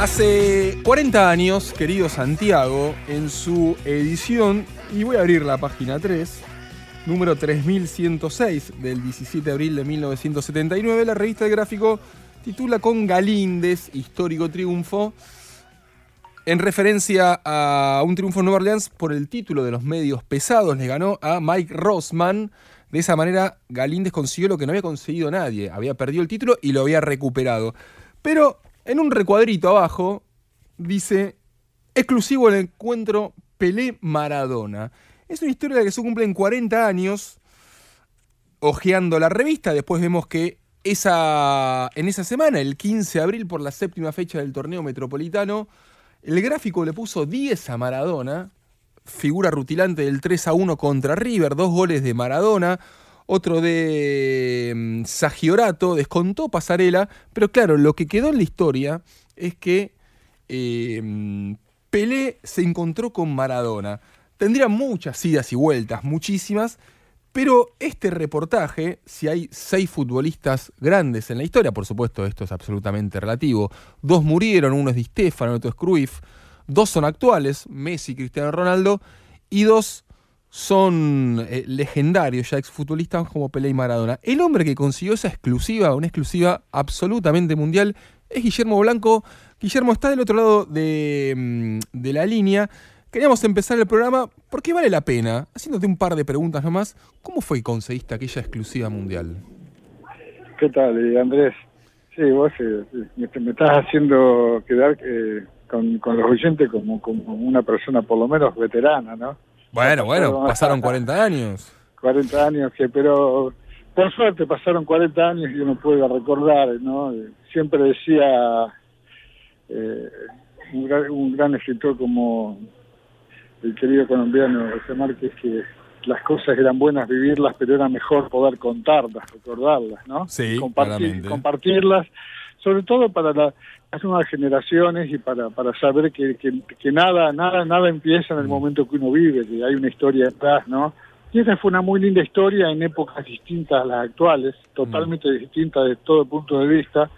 Hace 40 años, querido Santiago, en su edición, y voy a abrir la página 3, número 3106 del 17 de abril de 1979, la revista de gráfico titula con Galíndez, histórico triunfo, en referencia a un triunfo en Nueva Orleans por el título de los medios pesados, le ganó a Mike Rossman. De esa manera, Galíndez consiguió lo que no había conseguido nadie. Había perdido el título y lo había recuperado. Pero en un recuadrito abajo dice, exclusivo el encuentro Pelé-Maradona. Es una historia que se cumplen 40 años. Ojeando la revista, después vemos que esa, en esa semana, el 15 de abril, por la séptima fecha del torneo metropolitano, el gráfico le puso 10 a Maradona, figura rutilante del 3 a 1 contra River, dos goles de Maradona, otro de mm, Sagiorato, descontó Pasarela, pero claro, lo que quedó en la historia es que eh, Pelé se encontró con Maradona. Tendría muchas idas y vueltas, muchísimas, pero este reportaje, si hay seis futbolistas grandes en la historia, por supuesto esto es absolutamente relativo, dos murieron, uno es Di Stefano, otro es Cruyff, dos son actuales, Messi Cristiano Ronaldo, y dos son eh, legendarios ya exfutbolistas como Pelé y Maradona. El hombre que consiguió esa exclusiva, una exclusiva absolutamente mundial, es Guillermo Blanco. Guillermo está del otro lado de, mm, de la línea. Queríamos empezar el programa porque vale la pena, haciéndote un par de preguntas nomás, ¿cómo fue que conseguiste aquella exclusiva mundial? ¿Qué tal, eh, Andrés? Sí, vos eh, me, me estás haciendo quedar eh, con, con los como, como una persona por lo menos veterana, ¿no? Bueno, bueno, pasaron 40 años. 40 años, que pero por suerte pasaron 40 años y uno puede recordar, ¿no? Siempre decía eh, un, gran, un gran escritor como el querido colombiano José Márquez que las cosas eran buenas vivirlas, pero era mejor poder contarlas, recordarlas, ¿no? Sí, Compartir, compartirlas, sobre todo para la- las nuevas generaciones y para, para saber que, que, que nada, nada, nada empieza en el momento que uno vive, que hay una historia detrás, ¿no? Y esa fue una muy linda historia en épocas distintas a las actuales, totalmente distintas de todo punto de vista,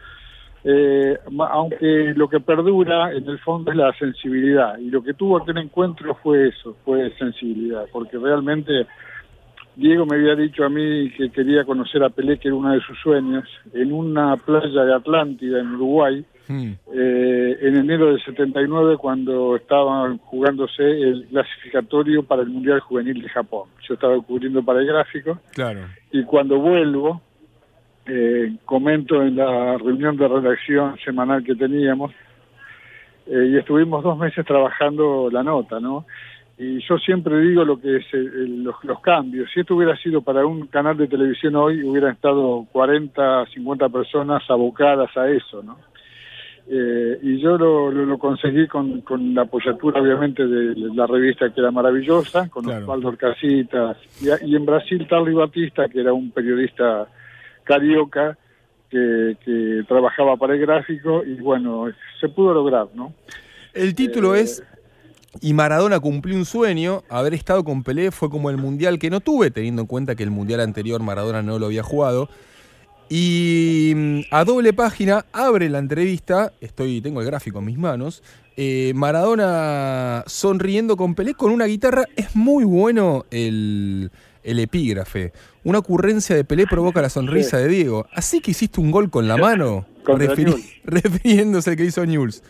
eh, aunque lo que perdura en el fondo es la sensibilidad y lo que tuvo aquel encuentro fue eso, fue sensibilidad, porque realmente Diego me había dicho a mí que quería conocer a Pelé, que era uno de sus sueños, en una playa de Atlántida, en Uruguay, Mm, eh, en enero del 79, cuando estaban jugándose el clasificatorio para el Mundial Juvenil de Japón. Yo estaba cubriendo para el gráfico claro. y cuando vuelvo, eh, comento en la reunión de redacción semanal que teníamos, eh, y estuvimos dos meses trabajando la nota, ¿no? Y yo siempre digo lo que es eh, el- los, los cambios. Si esto hubiera sido para un canal de televisión hoy, hubieran estado 40, 50 personas abocadas a eso, ¿no? Eh, y yo lo, lo, lo conseguí con, con la apoyatura, obviamente, de la revista que era maravillosa, con Claro. Osvaldo Orcasitas, y, y en Brasil, Tarly Batista, que era un periodista carioca que, que trabajaba para el gráfico, y bueno, se pudo lograr, ¿no? El título Eh, es Y Maradona cumplió un sueño, haber estado con Pelé fue como el mundial que no tuve, teniendo en cuenta que el mundial anterior Maradona no lo había jugado. Y mm, a doble página abre la entrevista, estoy, tengo el gráfico en mis manos, eh, Maradona sonriendo con Pelé con una guitarra. Es muy bueno el, el epígrafe. Una ocurrencia de Pelé provoca la sonrisa de Diego. Así que hiciste un gol con la mano, refiri- Newell's. refiriéndose al que hizo Newell's.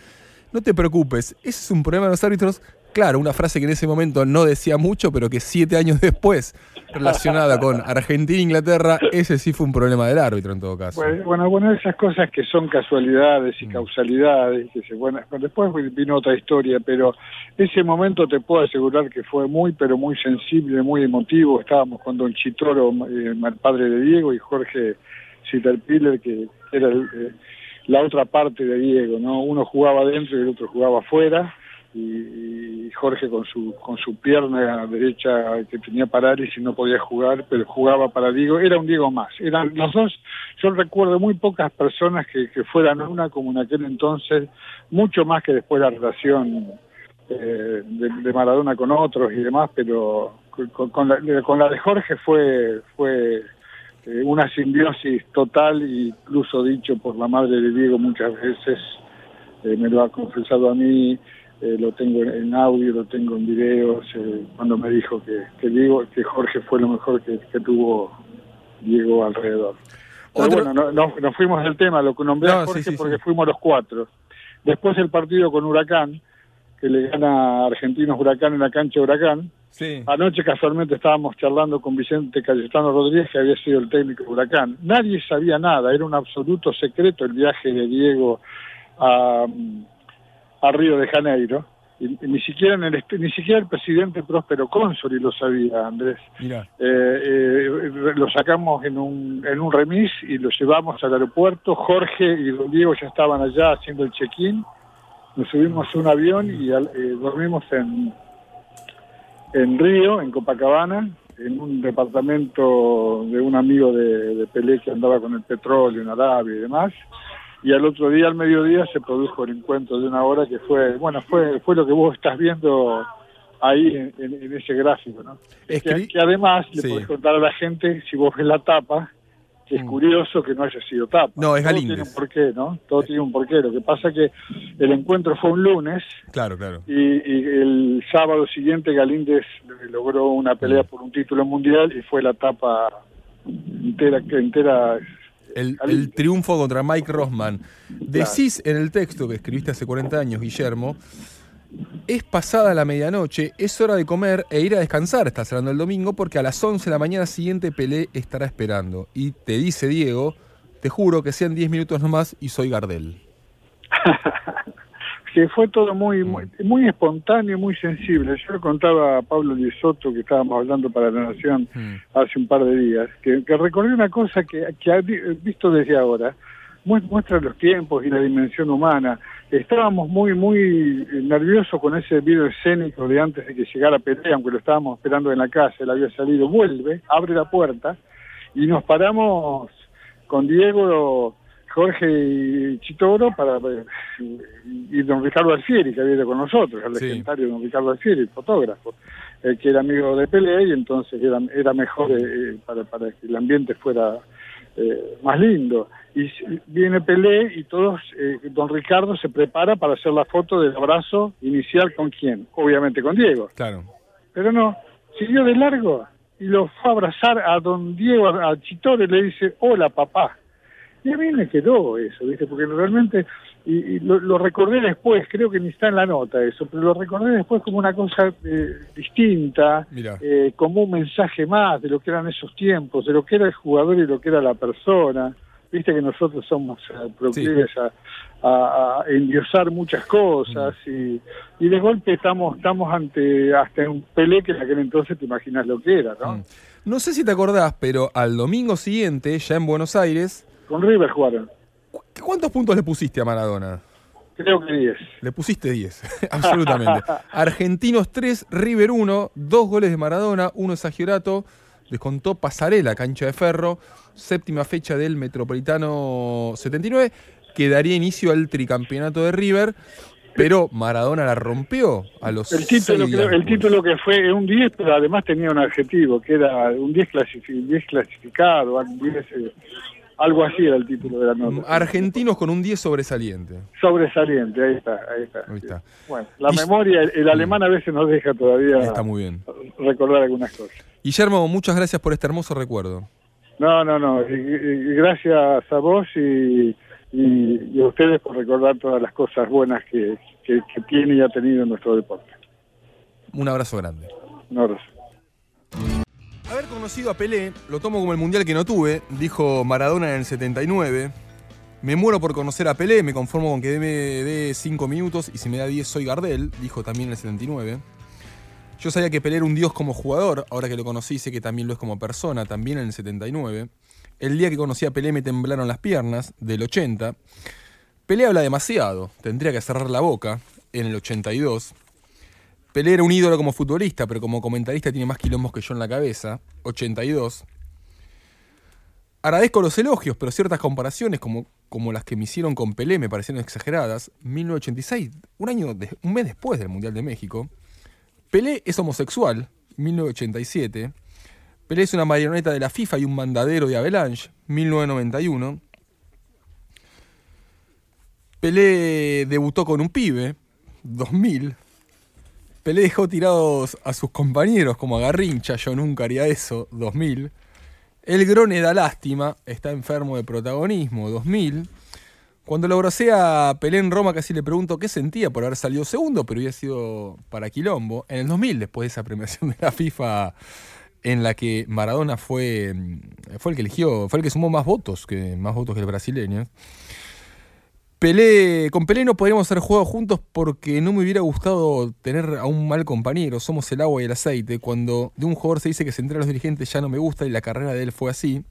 No te preocupes, ese es un problema de los árbitros. Claro, una frase que en ese momento no decía mucho, pero que siete años después, relacionada con Argentina e Inglaterra, ese sí fue un problema del árbitro en todo caso. Bueno, bueno, bueno, esas cosas que son casualidades y Mm. causalidades, que se, bueno, después vino otra historia, pero ese momento te puedo asegurar que fue muy, pero muy sensible, muy emotivo. Estábamos con Don Chitoro, eh, el padre de Diego, y Jorge Sitterpiller, que era el, eh, la otra parte de Diego, ¿no? Uno jugaba adentro y el otro jugaba afuera, y, Jorge con su con su pierna derecha que tenía parálisis no podía jugar, pero jugaba para Diego, era un Diego más. Eran los dos, yo recuerdo muy pocas personas que, que fueran una como en aquel entonces, mucho más que después la relación eh, de, Maradona con otros y demás, pero con, con la, con la de Jorge fue fue eh, una simbiosis total, incluso dicho por la madre de Diego muchas veces, eh, me lo ha confesado a mí, eh, lo tengo en audio, lo tengo en videos, eh, cuando me dijo que, que Diego, que Jorge fue lo mejor que, que tuvo Diego alrededor. Pero Otro- bueno, no, no- nos fuimos del tema, lo que nombré No, a Jorge sí, sí, porque sí. fuimos los cuatro. Después el partido con Huracán, que le gana a Argentinos Huracán en la cancha de Huracán. Sí. Anoche casualmente estábamos charlando con Vicente Cayetano Rodríguez, que había sido el técnico de Huracán. Nadie sabía nada, era un absoluto secreto el viaje de Diego a, a Río de Janeiro. Y, y ni siquiera en el, ni siquiera el presidente Próspero Consoli lo sabía, Andrés. Eh, eh, lo sacamos en un, en un remis y lo llevamos al aeropuerto. Jorge y Don Diego ya estaban allá haciendo el check-in. Nos subimos a un avión y al- eh, dormimos en, en Río, en Copacabana, en un departamento de un amigo de, de Pelé que andaba con el petróleo en Arabia y demás. Y al otro día, al mediodía, se produjo el encuentro de una hora que fue, bueno, fue, fue lo que vos estás viendo ahí en, en- en ese gráfico, ¿no? Escri- que, que además le podés contar a la gente, si vos ves la tapa, que es Mm. curioso que no haya sido tapa. No, es Todo Galíndez. tiene un porqué, ¿no? Todo tiene un porqué. Lo que pasa es que el encuentro fue un lunes Claro, claro. y, y el sábado siguiente Galíndez logró una Mm. pelea por un título mundial y fue la tapa entera, que entera El, triunfo contra Mike Rossman. Decís en el texto que escribiste hace 40 años, Guillermo, es pasada la medianoche, es hora de comer e ir a descansar, estás hablando el domingo, porque a las 11 de la mañana siguiente Pelé estará esperando. Y te dice Diego, te juro que sean 10 minutos nomás y soy Gardel. que fue todo muy, muy muy espontáneo, muy sensible. Yo le contaba a Pablo Lisoto, que estábamos hablando para La Nación Mm. hace un par de días, que, que recordé una cosa que, que ha vi- visto desde ahora, mu- muestra los tiempos y la dimensión humana. Estábamos muy, muy nerviosos con ese video escénico de antes de que llegara Pelé, aunque lo estábamos esperando en la casa, él había salido, vuelve, abre la puerta y nos paramos con Diego, Jorge y Chitoro para y don Ricardo Alfieri, que había ido con nosotros, el Sí. legendario don Ricardo Alfieri, el fotógrafo, eh, que era amigo de Pelé y entonces era, era mejor eh, eh, para, para que el ambiente fuera eh, más lindo. Y viene Pelé y todos, eh, don Ricardo se prepara para hacer la foto del abrazo inicial con quién, obviamente con Diego. Claro. Pero no, siguió de largo y lo fue a abrazar a don Diego, a, a Chitoro, y le dice, hola papá. Y a mí me quedó eso, ¿viste? Porque realmente, y, y lo, lo recordé después, creo que ni está en la nota eso, pero lo recordé después como una cosa eh, distinta, eh, como un mensaje más de lo que eran esos tiempos, de lo que era el jugador y lo que era la persona. Viste que nosotros somos eh, proclives a, a- a endiosar muchas cosas y, y de golpe estamos estamos ante hasta un Pelé que en aquel entonces te imaginas lo que era, ¿no? Mm. No sé si te acordás, pero al domingo siguiente, ya en Buenos Aires, Con River jugaron, ¿cu- ¿cuántos puntos le pusiste a Maradona? creo que 10. Le pusiste 10, absolutamente. Argentinos 3, River 1, dos goles de Maradona, uno de Sagiorato, descontó Pasarela, cancha de ferro, séptima fecha del Metropolitano 79, que daría inicio al tricampeonato de River, pero Maradona la rompió a los El título, seis creo- el título que fue un 10, pero además tenía un adjetivo, que era un 10, clasifi- 10 clasificado, un 10, eh, algo así era el título de la nota. Argentinos con un 10 sobresaliente. Sobresaliente, ahí está, ahí está. Ahí está. Bueno, la Y- memoria, el, el alemán a veces nos deja todavía Está muy bien. recordar algunas cosas. Guillermo, muchas gracias por este hermoso recuerdo. No, no, no, gracias a vos y, y- y a ustedes por recordar todas las cosas buenas que, que, que tiene y ha tenido nuestro deporte. Un abrazo grande. Un abrazo. Haber conocido a Pelé lo tomo como el mundial que no tuve, dijo Maradona en el 79. Me muero por conocer a Pelé, me conformo con que me dé 5 minutos y si me da 10 soy Gardel, dijo también en el 79. Yo sabía que Pelé era un dios como jugador, ahora que lo conocí sé que también lo es como persona, también en el 79. El día que conocí a Pelé me temblaron las piernas, del 80. Pelé habla demasiado, tendría que cerrar la boca, en el 82. Pelé era un ídolo como futbolista, pero como comentarista tiene más quilombos que yo en la cabeza, 82. Agradezco los elogios, pero ciertas comparaciones, como, como las que me hicieron con Pelé, me parecieron exageradas. 1986, un, año un mes después del Mundial de México. Pelé es homosexual, 1987. Pelé es una marioneta de la FIFA y un mandadero de Avalanche, 1991. Pelé debutó con un pibe, 2000. Pelé dejó tirados a sus compañeros como a Garrincha, yo nunca haría eso, 2000. El Grone da lástima, está enfermo de protagonismo, 2000. Cuando lo a Pelé en Roma casi le pregunto qué sentía por haber salido segundo, pero había sido para Quilombo. En el 2000, después de esa premiación de la FIFA en la que Maradona fue, fue el que eligió, fue el que sumó más votos que, más votos que el brasileño. Pelé, con Pelé no podríamos haber jugado juntos porque no me hubiera gustado tener a un mal compañero. Somos el agua y el aceite. Cuando de un jugador se dice que se entera a los dirigentes ya no me gusta y la carrera de él fue así.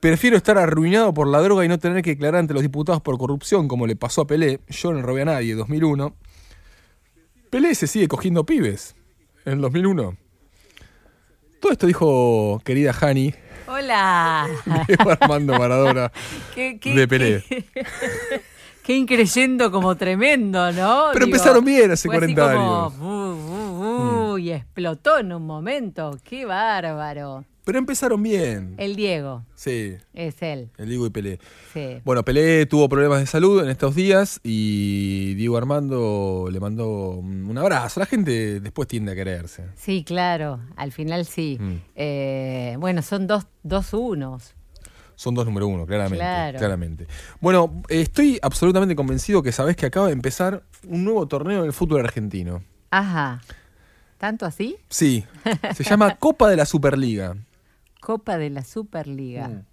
Prefiero estar arruinado por la droga y no tener que declarar ante los diputados por corrupción como le pasó a Pelé. Yo no robé a nadie, 2001. Pelé se sigue cogiendo pibes. En el 2001. Todo esto dijo querida Hani, Hola. Diego Armando Maradona. ¿Qué, qué- De Pelé. Qué, qué increyendo como tremendo, ¿no? Pero empezaron bien hace fue así 40 como, años. Mm. Y explotó en un momento. Qué bárbaro. Pero empezaron bien. El Diego Sí, es él. el Diego y Pelé. Sí. Bueno, Pelé tuvo problemas de salud en estos días y Diego Armando le mandó un abrazo. La gente después tiende a quererse. Sí, claro. Al final sí. Mm. Eh, bueno, son dos, dos unos. Son dos número uno, claramente. Claro. claramente. Bueno, estoy absolutamente convencido que sabés que acaba de empezar un nuevo torneo del fútbol argentino. Ajá. ¿Tanto así? Sí, se llama Copa de la Superliga. Copa de la Superliga. Mm.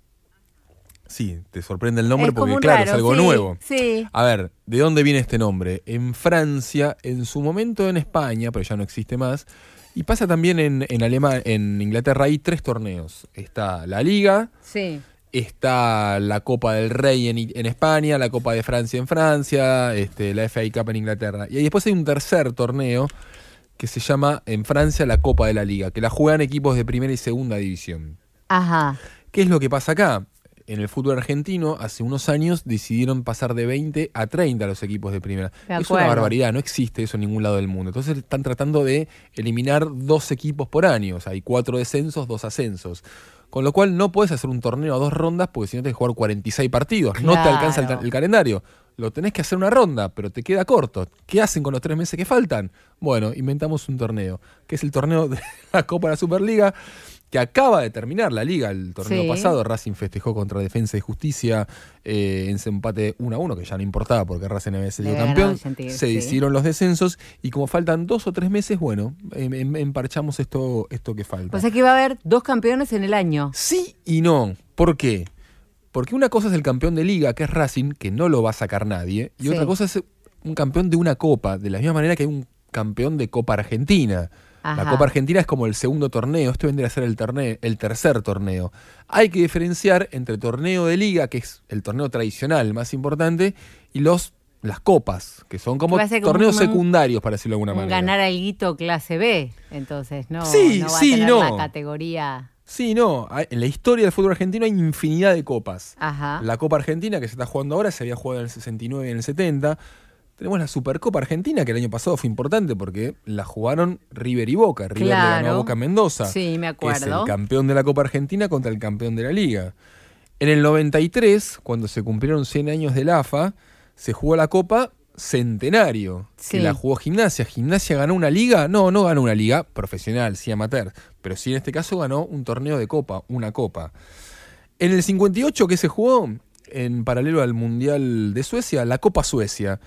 Sí, te sorprende el nombre Es porque, claro, raro, es algo sí, nuevo. Sí. A ver, ¿de dónde viene este nombre? En Francia, en su momento en España, pero ya no existe más, y pasa también en, en, Alema- en Inglaterra, hay tres torneos. Está la Liga, Sí. está la Copa del Rey en España, la Copa de Francia en Francia, este, la FA Cup en Inglaterra. Y después hay un tercer torneo que se llama en Francia la Copa de la Liga, que la juegan equipos de primera y segunda división. Ajá. ¿Qué es lo que pasa acá? En el fútbol argentino, hace unos años decidieron pasar de 20 a 30 los equipos de primera. De es una barbaridad, no existe eso en ningún lado del mundo. Entonces están tratando de eliminar dos equipos por año. O sea, hay cuatro descensos, dos ascensos. Con lo cual no puedes hacer un torneo a dos rondas porque si no tenés que jugar 46 partidos. No te alcanza el, el calendario. Lo tenés que hacer una ronda, pero te queda corto. ¿Qué hacen con los tres meses que faltan? Bueno, inventamos un torneo, que es el torneo de la Copa de la Superliga, que acaba de terminar la liga el torneo Sí. pasado. Racing festejó contra Defensa y Justicia eh, en ese empate 1 a 1, que ya no importaba porque Racing había sido campeón. Se sí. hicieron los descensos y como faltan dos o tres meses, bueno, em- em- emparchamos esto, esto que falta. O sea que va a haber dos campeones en el año. Sí y no. ¿Por qué? Porque una cosa es el campeón de liga, que es Racing, que no lo va a sacar nadie, y Sí. otra cosa es un campeón de una copa, de la misma manera que hay un campeón de Copa Argentina. Ajá. La Copa Argentina es como el segundo torneo, este vendría a ser el, torneo, el tercer torneo. Hay que diferenciar entre torneo de liga, que es el torneo tradicional más importante, y los las copas, que son como torneos un- secundarios, para decirlo de alguna Un manera. ganar alguito clase B. Entonces, no, Sí, no va sí, a tener no. categoría. Sí, no, en la historia del fútbol argentino hay infinidad de copas. Ajá. La Copa Argentina que se está jugando ahora se había jugado en el 69 y en el 70. Tenemos la Supercopa Argentina que el año pasado fue importante porque la jugaron River y Boca. River le ganó a. Boca en Mendoza. Sí, me que Es el acuerdo. campeón de la Copa Argentina contra el campeón de la Liga. En el 93, cuando se cumplieron 100 años del AFA, se jugó la Copa Centenario, Sí. que la jugó Gimnasia. ¿Gimnasia ganó una liga? No, no ganó una liga profesional, sí amateur, pero sí en este caso ganó un torneo de Copa, una Copa. En el 58 que se jugó, en paralelo al Mundial de Suecia, la Copa Suecia.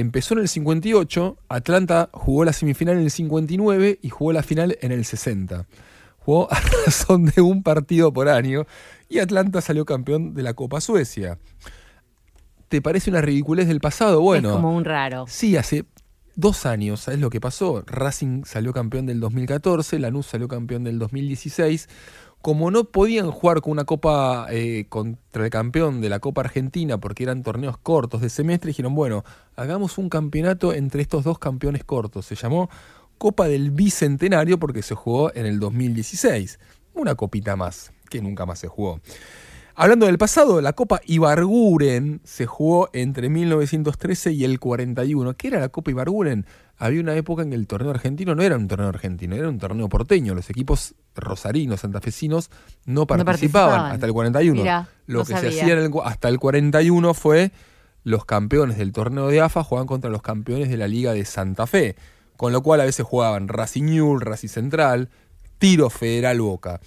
Empezó en el 58, Atlanta jugó la semifinal en el 59 y jugó la final en el 60. Jugó a razón de un partido por año y Atlanta salió campeón de la Copa Suecia. ¿Te parece una ridiculez del pasado? Bueno, es como un raro. Sí, hace dos años, ¿sabes lo que pasó? Racing salió campeón del 2014, Lanús salió campeón del 2016. Como no podían jugar con una copa eh, contra el campeón de la Copa Argentina porque eran torneos cortos de semestre, dijeron, bueno, hagamos un campeonato entre estos dos campeones cortos. Se llamó Copa del Bicentenario porque se jugó en el 2016. Una copita más, que nunca más se jugó. Hablando del pasado, la Copa Ibarguren se jugó entre 1913 y el 41. ¿Qué era la Copa Ibarguren? Había una época en que el torneo argentino no era un torneo argentino, era un torneo porteño. Los equipos rosarinos, santafesinos, no participaban, hasta el 41. Lo que se hacía hasta el 41 fue los campeones del torneo de AFA jugaban contra los campeones de la Liga de Santa Fe. Con lo cual a veces jugaban Racing Newell, Racing Central, Tiro Federal Boca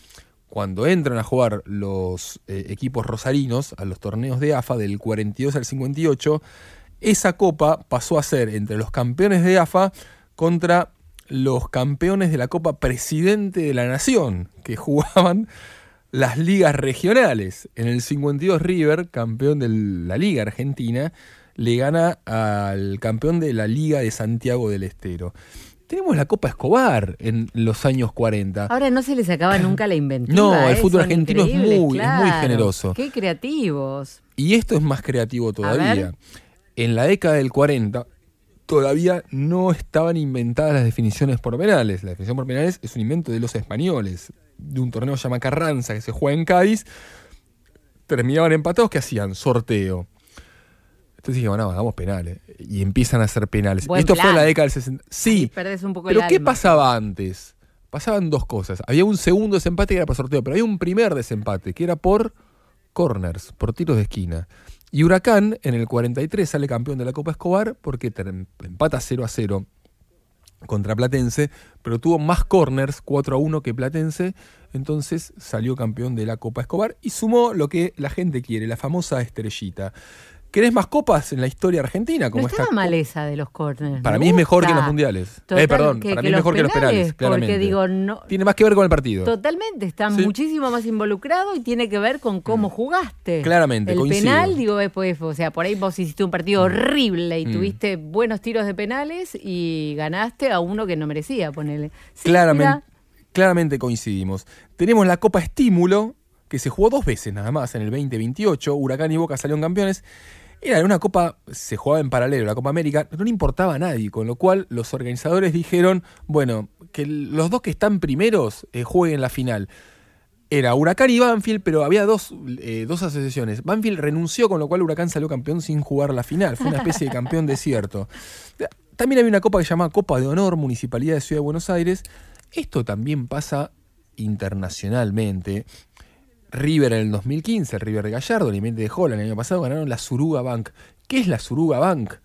cuando entran a jugar los eh, equipos rosarinos a los torneos de AFA del 42 al 58, esa copa pasó a ser entre los campeones de AFA contra los campeones de la Copa Presidente de la Nación, que jugaban las ligas regionales. En el 52 River, campeón de la Liga Argentina, le gana al campeón de la Liga de Santiago del Estero tenemos la Copa Escobar en los años 40. Ahora no se les acaba nunca la inventiva. No, el ¿eh? fútbol argentino es muy, es muy generoso. Qué creativos. Y esto es más creativo todavía. En la década del 40 todavía no estaban inventadas las definiciones por penales. La definición por penales es un invento de los españoles, de un torneo llamado Carranza que se juega en Cádiz. Terminaban empatados, ¿qué hacían? Sorteo. Entonces dijimos, no, hagamos penales. Y empiezan a hacer penales. Esto fue en la década del 60. Sí. pero ¿qué pasaba antes? Pasaban dos cosas. Había un segundo desempate que era por sorteo, pero había un primer desempate que era por corners, por tiros de esquina. Y Huracán en el 43 sale campeón de la Copa Escobar porque empata 0 a 0 contra Platense, pero tuvo más corners 4 a 1 que Platense, entonces salió campeón de la Copa Escobar y sumó lo que la gente quiere, la famosa estrellita. ¿Querés más copas en la historia argentina? Como no estaba mal esa de los corners. Para mí es mejor que los mundiales. eh, perdón, para mí es mejor que los penales, claramente. Porque digo, no, tiene más que ver con el partido. Totalmente, está muchísimo más involucrado y tiene que ver con cómo mm. jugaste. Claramente, El penal, digo, después, o sea, por ahí vos hiciste un partido mm. horrible y mm. tuviste buenos tiros de penales y ganaste a uno que no merecía, ponerle. claramente, claramente coincidimos. Tenemos la Copa Estímulo, que se jugó dos veces nada más, en el 2028. Huracán y Boca salieron campeones. Era una copa, se jugaba en paralelo, la Copa América, no le importaba a nadie, con lo cual los organizadores dijeron, bueno, que los dos que están primeros eh, jueguen la final. Era Huracán y Banfield, pero había dos, eh, dos asociaciones. Banfield renunció, con lo cual Huracán salió campeón sin jugar la final. Fue una especie de campeón desierto. También había una copa que se llamaba Copa de Honor, Municipalidad de Ciudad de Buenos Aires. Esto también pasa internacionalmente. River en el 2015, el River de Gallardo, el de Holland el año pasado, ganaron la Suruga Bank. ¿Qué es la Suruga Bank?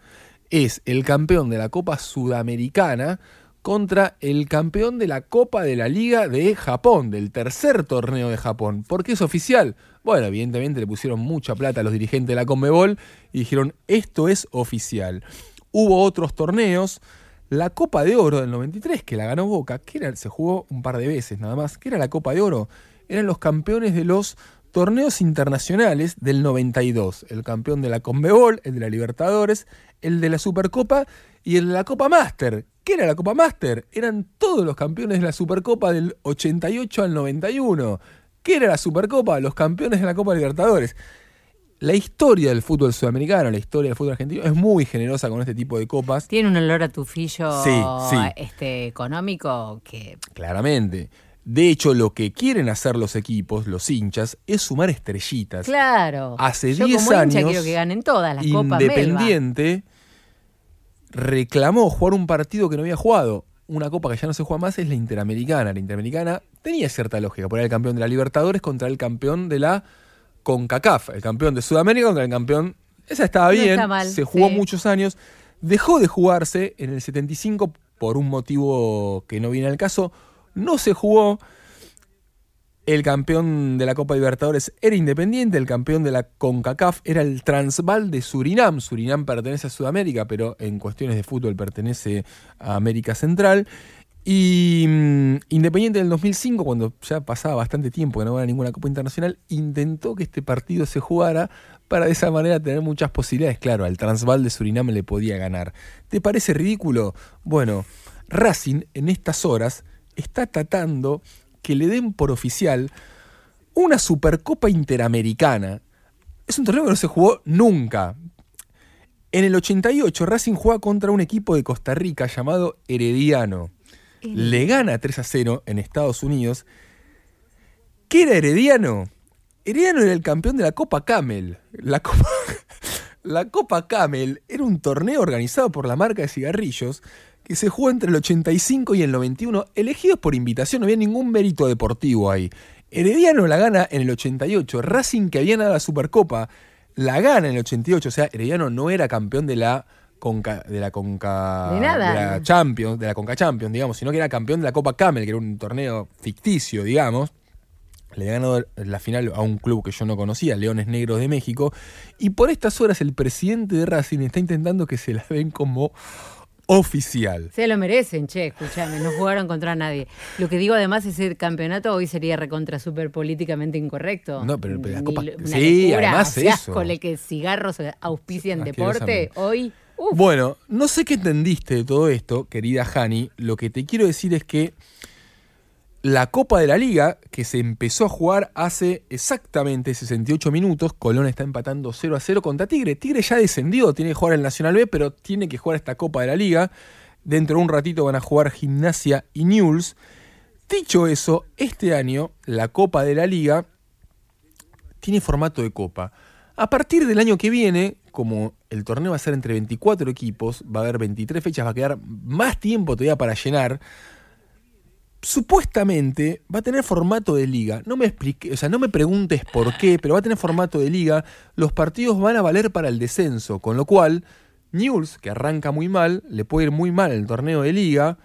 Es el campeón de la Copa Sudamericana contra el campeón de la Copa de la Liga de Japón, del tercer torneo de Japón. ¿Por qué es oficial? Bueno, evidentemente le pusieron mucha plata a los dirigentes de la Conmebol y dijeron, esto es oficial. Hubo otros torneos, la Copa de Oro del 93, que la ganó Boca, que se jugó un par de veces nada más, que era la Copa de Oro eran los campeones de los torneos internacionales del 92. El campeón de la Conmebol, el de la Libertadores, el de la Supercopa y el de la Copa Master. ¿Qué era la Copa Master? Eran todos los campeones de la Supercopa del 88 al 91. ¿Qué era la Supercopa? Los campeones de la Copa Libertadores. La historia del fútbol sudamericano, la historia del fútbol argentino es muy generosa con este tipo de copas. Tiene un olor a tufillo Este, económico que... Claramente. De hecho, lo que quieren hacer los equipos, los hinchas, es sumar estrellitas. Claro. Hace 10 años, quiero que ganen todas las Independiente reclamó jugar un partido que no había jugado. Una copa que ya no se juega más es la Interamericana. La Interamericana tenía cierta lógica, poner el campeón de la Libertadores contra el campeón de la CONCACAF, el campeón de Sudamérica contra el campeón... Esa estaba bien, se jugó muchos años. Dejó de jugarse en el 75 por un motivo que no viene al caso no se jugó. El campeón de la Copa Libertadores era Independiente, el campeón de la CONCACAF era el Transvaal de Surinam. Surinam pertenece a Sudamérica, pero en cuestiones de fútbol pertenece a América Central. Y mm, Independiente del 2005, cuando ya pasaba bastante tiempo que no ganaba ninguna Copa Internacional, intentó que este partido se jugara para de esa manera tener muchas posibilidades. Claro, al Transvaal de Surinam le podía ganar. ¿Te parece ridículo? Bueno, Racing en estas horas está tratando que le den por oficial una Supercopa Interamericana. Es un torneo que no se jugó nunca. En el 88 Racing juega contra un equipo de Costa Rica llamado Herediano. Le gana 3 a 0 en Estados Unidos. ¿Qué era Herediano? Herediano era el campeón de la Copa Camel. La Copa, la Copa Camel era un torneo organizado por la marca de cigarrillos que se jugó entre el 85 y el 91, elegidos por invitación, no había ningún mérito deportivo ahí. Herediano la gana en el 88, Racing que había ganado la Supercopa la gana en el 88, o sea, Herediano no era campeón de la Conca, de la Conca De nada. la Champions, de la Conca Champions, digamos, sino que era campeón de la Copa Camel, que era un torneo ficticio, digamos. Le ganó la final a un club que yo no conocía, Leones Negros de México. Y por estas horas el presidente de Racing está intentando que se la den como oficial. Se lo merecen, che, escúchame, no jugaron contra nadie. Lo que digo además es el campeonato hoy sería recontra súper políticamente incorrecto. No, pero la Ni Copa- una sí, locura, además o sea, eso. Con el que cigarros auspician deporte, hoy... uf, Bueno, no sé qué entendiste de todo esto, querida Hani. Lo que te quiero decir es que la Copa de la Liga, que se empezó a jugar hace exactamente 68 minutos, Colón está empatando 0 a 0 contra Tigre. Tigre ya descendió, tiene que jugar el Nacional B, pero tiene que jugar esta Copa de la Liga. Dentro de un ratito van a jugar Gimnasia y Newell's. Dicho eso, este año la Copa de la Liga tiene formato de copa. A partir del año que viene, como el torneo va a ser entre 24 equipos, va a haber 23 fechas, va a quedar más tiempo todavía para llenar. Supuestamente va a tener formato de liga. No me explique, o sea, no me preguntes por qué, pero va a tener formato de liga. Los partidos van a valer para el descenso, con lo cual Newell's, que arranca muy mal, le puede ir muy mal en el torneo de liga,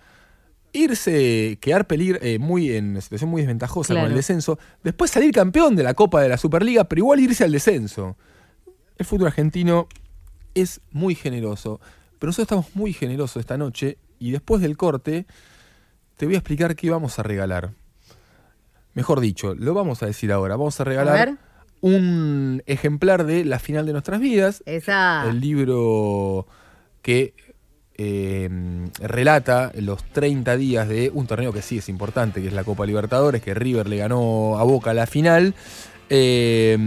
irse, quedar peligro, eh, muy en una situación muy desventajosa con el descenso, después salir campeón de la Copa de la Superliga, pero igual irse al descenso. El fútbol argentino es muy generoso, pero nosotros estamos muy generosos esta noche y después del corte te voy a explicar qué vamos a regalar. Mejor dicho, lo vamos a decir ahora. Vamos a regalar un ejemplar de La final de nuestras vidas, esa... el libro que eh, relata los 30 días de un torneo que sí es importante, que es la Copa Libertadores, que River le ganó a Boca la final. Eh,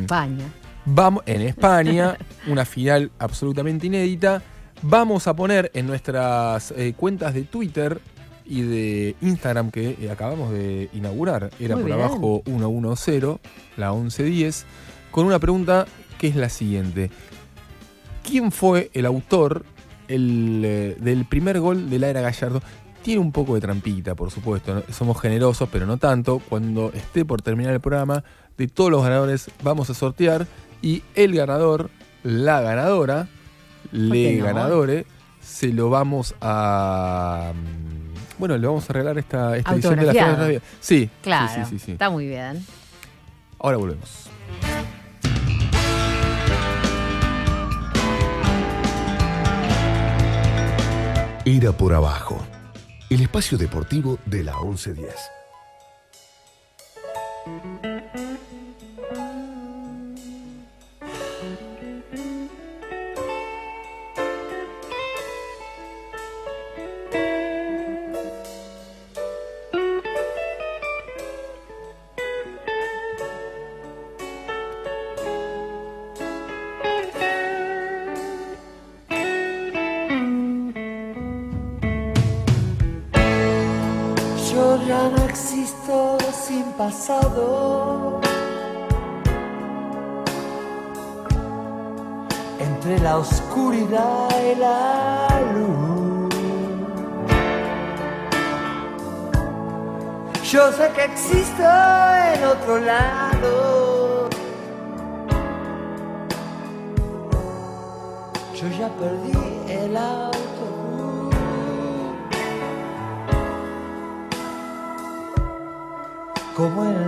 España. Vamos, en España, una final absolutamente inédita. Vamos a poner en nuestras eh, cuentas de Twitter y de Instagram que eh, acabamos de inaugurar, era Muy por bien. abajo 110, la 1110, con una pregunta que es la siguiente. ¿Quién fue el autor el, eh, del primer gol de la era Gallardo? Tiene un poco de trampita, por supuesto. ¿no? Somos generosos, pero no tanto. Cuando esté por terminar el programa, de todos los ganadores vamos a sortear y el ganador, la ganadora, le no? ganadores, se lo vamos a. mm, Bueno, le vamos a regalar esta, esta edición de la. Final de la Vida. Sí, Claro, sí, sí, sí, sí. está muy bien. Ahora volvemos. Era por abajo. El espacio deportivo de la 1110. Oscuridad y la luz. Yo sé que existo en otro lado. Yo ya perdí el autobús. como el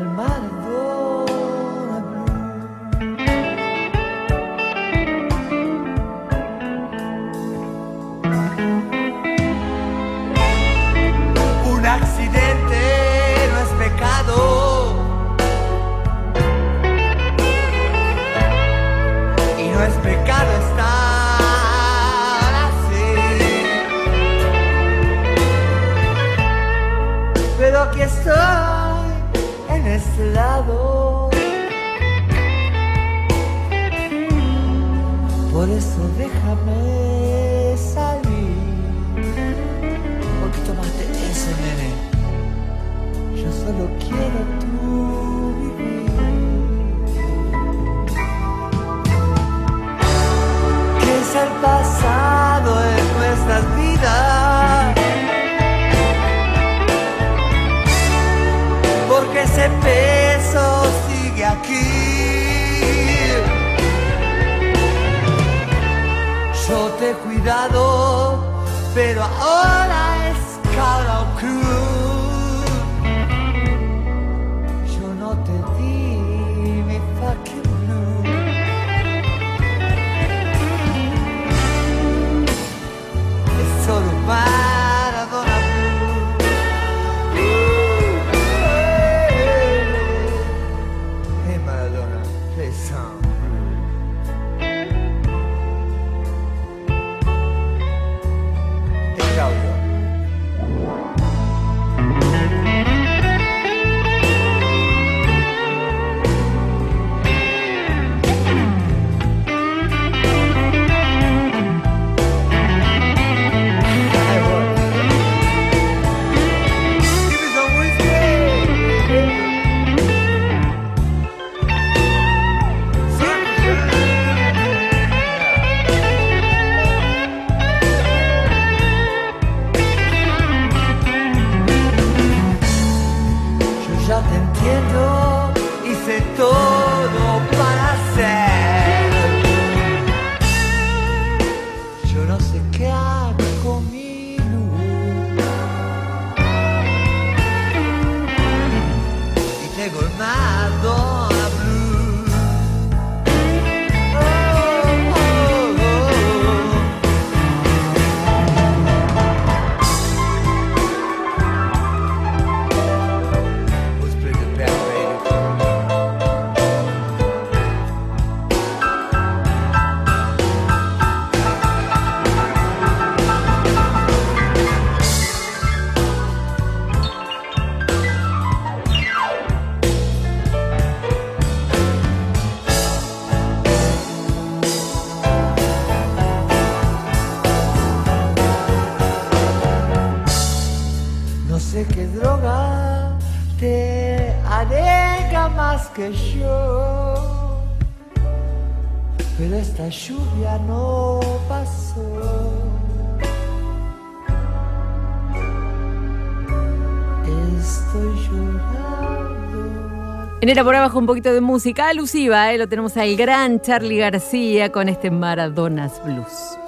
llorando. En era por abajo un poquito de música alusiva, ¿eh? lo tenemos al gran Charlie García con este Maradonas Blues.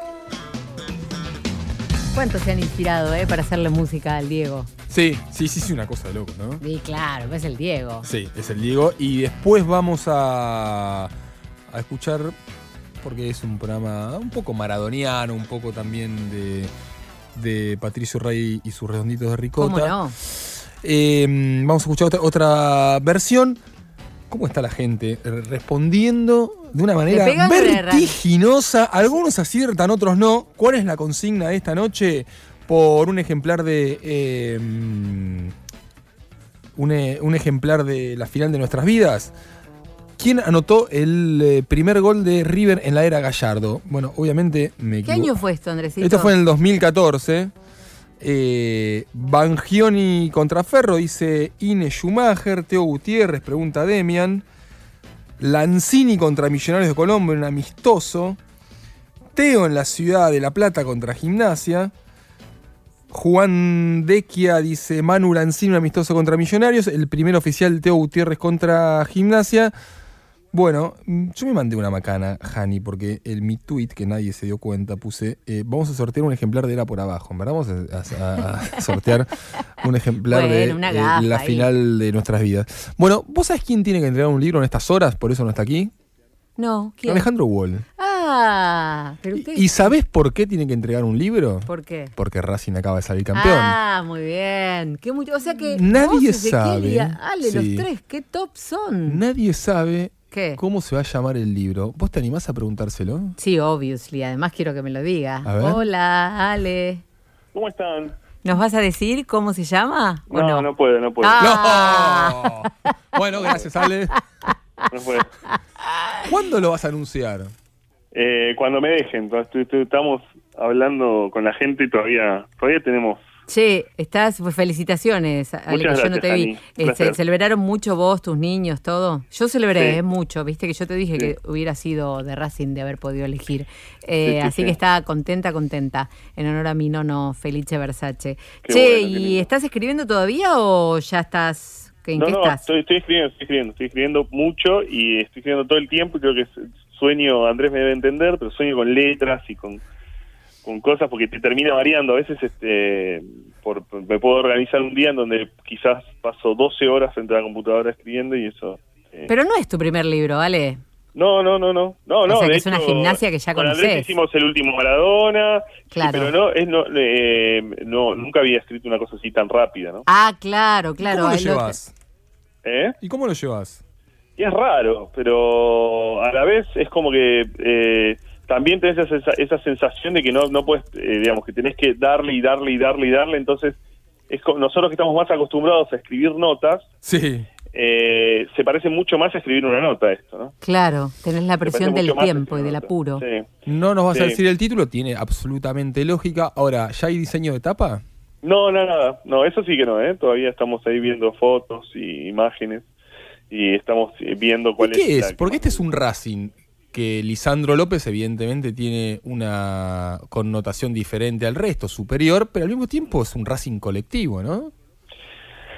¿Cuántos se han inspirado eh, para hacerle música al Diego? Sí, sí, sí, sí, una cosa de loco, ¿no? Sí, claro, es el Diego. Sí, es el Diego. Y después vamos a, a escuchar, porque es un programa un poco maradoniano, un poco también de, de Patricio Rey y sus redonditos de ricota. ¿Cómo no? Eh, vamos a escuchar otra, otra versión. ¿Cómo está la gente? Respondiendo de una manera vertiginosa. Algunos aciertan, otros no. ¿Cuál es la consigna de esta noche? Por un ejemplar de. eh, un, eh, un ejemplar de la final de nuestras vidas. ¿Quién anotó el eh, primer gol de River en la era Gallardo? Bueno, obviamente me ¿Qué equivo- año fue esto, Andresito? esto fue en el 2014. Eh, Bangioni contra Ferro, dice Ine Schumacher. Teo Gutiérrez, pregunta Demian. Lanzini contra Millonarios de Colombia, un amistoso. Teo en la ciudad de La Plata contra Gimnasia. Juan Dequia dice Manu Lanzini, un amistoso contra Millonarios. El primer oficial Teo Gutiérrez contra Gimnasia. Bueno, mm, yo me mandé una macana, Hani, porque en mi tweet, que nadie se dio cuenta, puse, eh, vamos a sortear un ejemplar de Era por Abajo, verdad vamos a, a- a sortear un ejemplar de Bueno, eh, la ahí. final de nuestras vidas. Bueno, ¿vos sabés quién tiene que entregar un libro en estas horas? Por eso no está aquí. No, ¿quién? Alejandro Wall. Ah, pero usted. ¿Y sabés por qué tiene que entregar un libro? ¿Por qué? Porque Racing acaba de salir campeón. Ah, muy bien. Qué mucho, o sea que Nadie vos, sabe. Ale, Sí. los tres, qué top son. Nadie sabe ¿Qué? cómo se va a llamar el libro. ¿Vos te animás a preguntárselo? Sí, obviously. Además quiero que me lo diga. A ver. Hola, Ale. ¿Cómo están? ¿Nos vas a decir cómo se llama? ¿o No, no, puedo, no puedo. Ah. ¡No! bueno, gracias, Ale. No puedo. ¿Cuándo lo vas a anunciar? Eh, cuando me dejen, estamos hablando con la gente y todavía, todavía tenemos. Che, estás, pues, felicitaciones, Ale, que yo no te vi. Eh, ce- ¿Celebraron mucho vos, tus niños, todo? Yo celebré Sí. eh, mucho, viste que yo te dije Sí. que hubiera sido de Racing de haber podido elegir. Eh, Sí, sí, así sí. que está contenta, contenta, en honor a mi nono Felice Versace. Qué che, bueno, ¿y estás escribiendo todavía o ya estás, ¿en no, qué no, estás? Estoy, estoy escribiendo, estoy escribiendo, estoy escribiendo mucho y estoy escribiendo todo el tiempo y creo que sueño, Andrés me debe entender, pero sueño con letras y con, con cosas porque te termina variando. A veces este por, me puedo organizar un día en donde quizás paso 12 horas frente a la computadora escribiendo y eso... eh, Pero no es tu primer libro, ¿vale? No, no, no, no. No, O no, sea, de que es una gimnasia que ya con Andrés conocés. hicimos el último Maradona, sí, Claro. pero no, es no, eh, no, nunca había escrito una cosa así tan rápida, ¿no? Ah, claro, claro. ¿Cómo lo llevas? ¿Eh? ¿Y cómo lo llevas? Y es raro, pero a la vez es como que eh, también tenés esa, esa sensación de que no, no puedes, eh, digamos, que tenés que darle y darle y darle y darle, entonces es co- nosotros que estamos más acostumbrados a escribir notas, Sí. eh, se parece mucho más a escribir una nota esto, ¿no? Claro, tenés la presión del tiempo y del apuro. Sí. No nos vas a decir el título, tiene absolutamente lógica. Ahora, ¿ya hay diseño de tapa? No, no, nada. No, eso sí que no, ¿eh? Todavía estamos ahí viendo fotos y imágenes y estamos eh, viendo ¿Y cuál qué es. es? la Porque que este es un Racing que Lisandro López evidentemente tiene una connotación diferente al resto, superior, pero al mismo tiempo es un Racing colectivo, ¿no?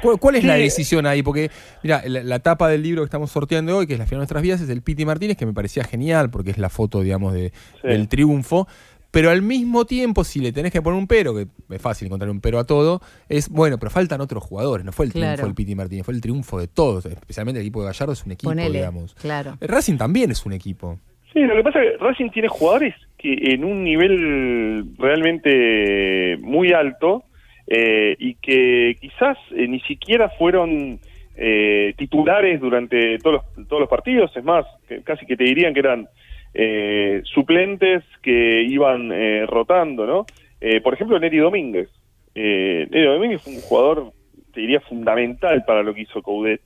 ¿Cuál, cuál es la decisión ahí? Porque, mira, la, la tapa del libro que estamos sorteando hoy, que es La final de nuestras vidas, es el Piti Martínez, que me parecía genial, porque es la foto, digamos, de, Sí. del triunfo. Pero al mismo tiempo, si le tenés que poner un pero, que es fácil encontrar un pero a todo, es bueno, pero faltan otros jugadores. No fue el triunfo Claro. del Piti Martínez, fue el triunfo de todos, especialmente el equipo de Gallardo es un equipo, Ponele, digamos. claro. El Racing también es un equipo. Sí, lo que pasa es que Racing tiene jugadores que en un nivel realmente muy alto eh, y que quizás eh, ni siquiera fueron eh, titulares durante todos los, todos los partidos, es más, que casi que te dirían que eran eh, suplentes que iban eh, rotando, ¿no? Eh, por ejemplo, Neri Domínguez. Eh, Neri Domínguez fue un jugador, te diría, fundamental para lo que hizo Coudet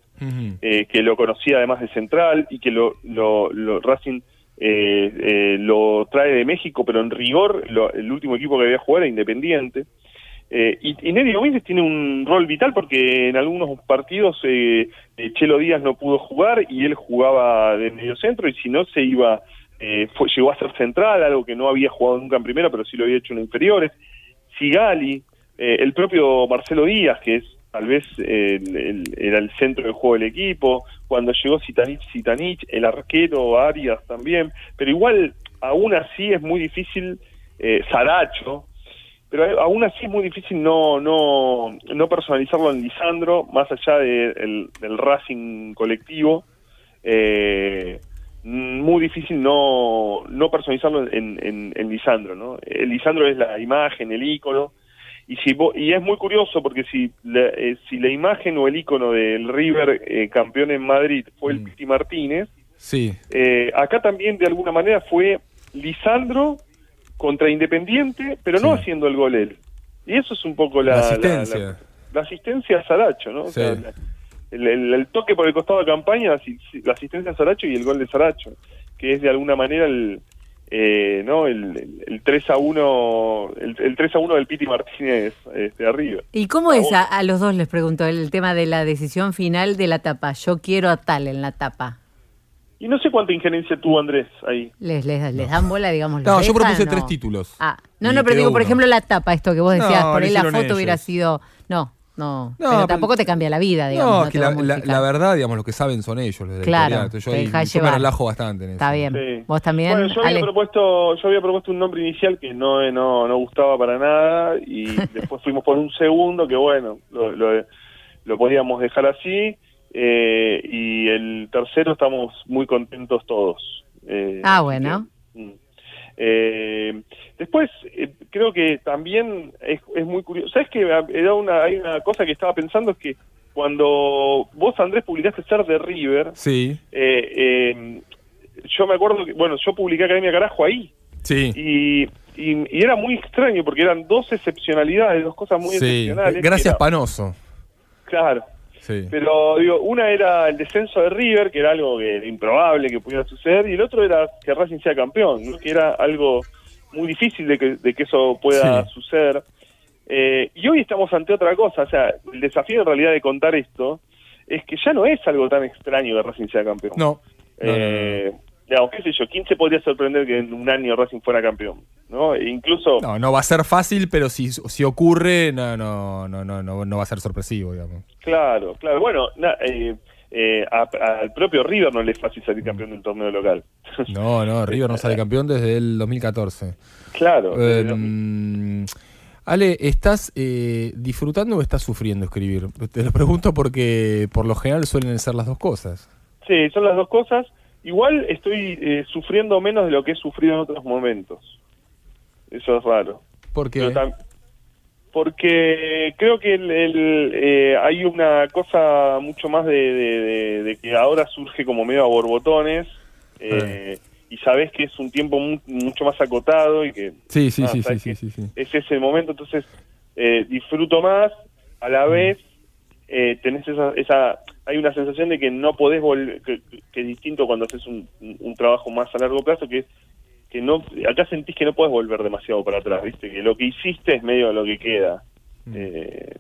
eh, que lo conocía además de Central y que lo, lo, lo- Racing eh, eh, lo trae de México, pero en rigor lo- el último equipo que había jugado era Independiente. Eh, y, y Neri Domínguez tiene un rol vital porque en algunos partidos eh, Chelo Díaz no pudo jugar y él jugaba de medio centro y si no se iba, eh, fue- llegó a ser central, algo que no había jugado nunca en primera, pero sí lo había hecho en inferiores. Sigali, eh, el propio Marcelo Díaz, que es tal vez eh, el- era el centro del juego del equipo, cuando llegó Zitanich, Zitanich, el arquero Arias también, pero igual aún así es muy difícil, eh, Saracho, pero aún así es muy difícil no no no personalizarlo en Lisandro, más allá de- el- del Racing colectivo, eh, muy difícil no, no personalizarlo en, en, en Lisandro, ¿no? El Lisandro es la imagen, el ícono, y si vo- y es muy curioso porque si la, eh, si la imagen o el ícono del River eh, campeón en Madrid fue el Mm. Piti Martínez, Sí. eh, acá también de alguna manera fue Lisandro contra Independiente, pero no haciendo el gol él. Y eso es un poco la, asistencia. la- la asistencia a Saracho, ¿no? O sea, el, el- el toque por el costado de campaña, la, asi- la asistencia a Saracho y el gol de Saracho, que es de alguna manera el eh, no el, el- el 3 a 1 el, el 3 a 1 del Piti Martínez este, arriba. ¿Y cómo es a, a los dos, les pregunto, el tema de la decisión final de la tapa? Yo quiero a tal en la tapa. Y no sé cuánta injerencia tuvo Andrés ahí. ¿Les, les, les dan bola, digamos? No, yo propuse tres títulos. Ah, no, no, pero digo, por ejemplo, la tapa, esto que vos decías, No, por ahí la foto hubiera sido... No, No, No, pero pero- tampoco te cambia la vida, digamos. no, no es te que la, verdad, digamos, lo que saben son ellos, los Claro. Entonces yo, te ahí- yo me llevar. relajo bastante en eso. Está bien. Sí. Vos también, Bueno, yo había Ale. propuesto, yo había propuesto un nombre inicial que no, no, no gustaba para nada y después fuimos por un segundo que bueno, lo, lo, lo podíamos dejar así eh, y el tercero estamos muy contentos todos. Eh, Ah, bueno. que, mm. Eh, después eh, creo que también es, es muy curioso. ¿Sabes que Era una, hay una cosa que estaba pensando es que cuando vos Andrés publicaste Ser de River, Sí, eh, eh, yo me acuerdo que, bueno, yo publiqué Academia Carajo ahí sí. y, y, y era muy extraño porque eran dos excepcionalidades, dos cosas muy sí. excepcionales. Gracias, era- Panoso. Claro, Sí. pero digo, una era el descenso de River, que era algo que era improbable que pudiera suceder, y el otro era que Racing sea campeón, ¿no? que era algo muy difícil de que, de que eso pueda Sí. suceder. Eh, y hoy estamos ante otra cosa, o sea, el desafío en realidad de contar esto es que ya no es algo tan extraño que Racing sea campeón. No. No, no, no, no. Eh, digamos, qué sé yo, ¿quién se podría sorprender que en un año Racing fuera campeón? ¿no? E incluso, No, no va a ser fácil, pero si, si ocurre, no, no, no, no, no, no va a ser sorpresivo, digamos. claro, claro, bueno, na- eh, eh, al propio River no le es fácil salir campeón de un torneo local. No, no, River no sale campeón desde el 2014. claro. Eh, mm, Ale, ¿estás eh, disfrutando o estás sufriendo escribir? Te lo pregunto porque por lo general suelen ser las dos cosas. sí, son las dos cosas. Igual estoy eh, sufriendo menos de lo que he sufrido en otros momentos. Eso es raro. Porque Pero tam- porque creo que el, el, eh, hay una cosa mucho más de, de- de- de que ahora surge como medio a borbotones eh, y sabes que es un tiempo mu- mucho más acotado y que sí, sí, ah, sí, sí, sabes sí, que sí, sí. es ese momento, entonces eh, disfruto más, a la vez eh, tenés esa, esa, hay una sensación de que no podés volver, que, que es distinto cuando haces un- un trabajo más a largo plazo, que es que no, acá sentís que no puedes volver demasiado para atrás, viste, que lo que hiciste es medio lo que queda. Eh,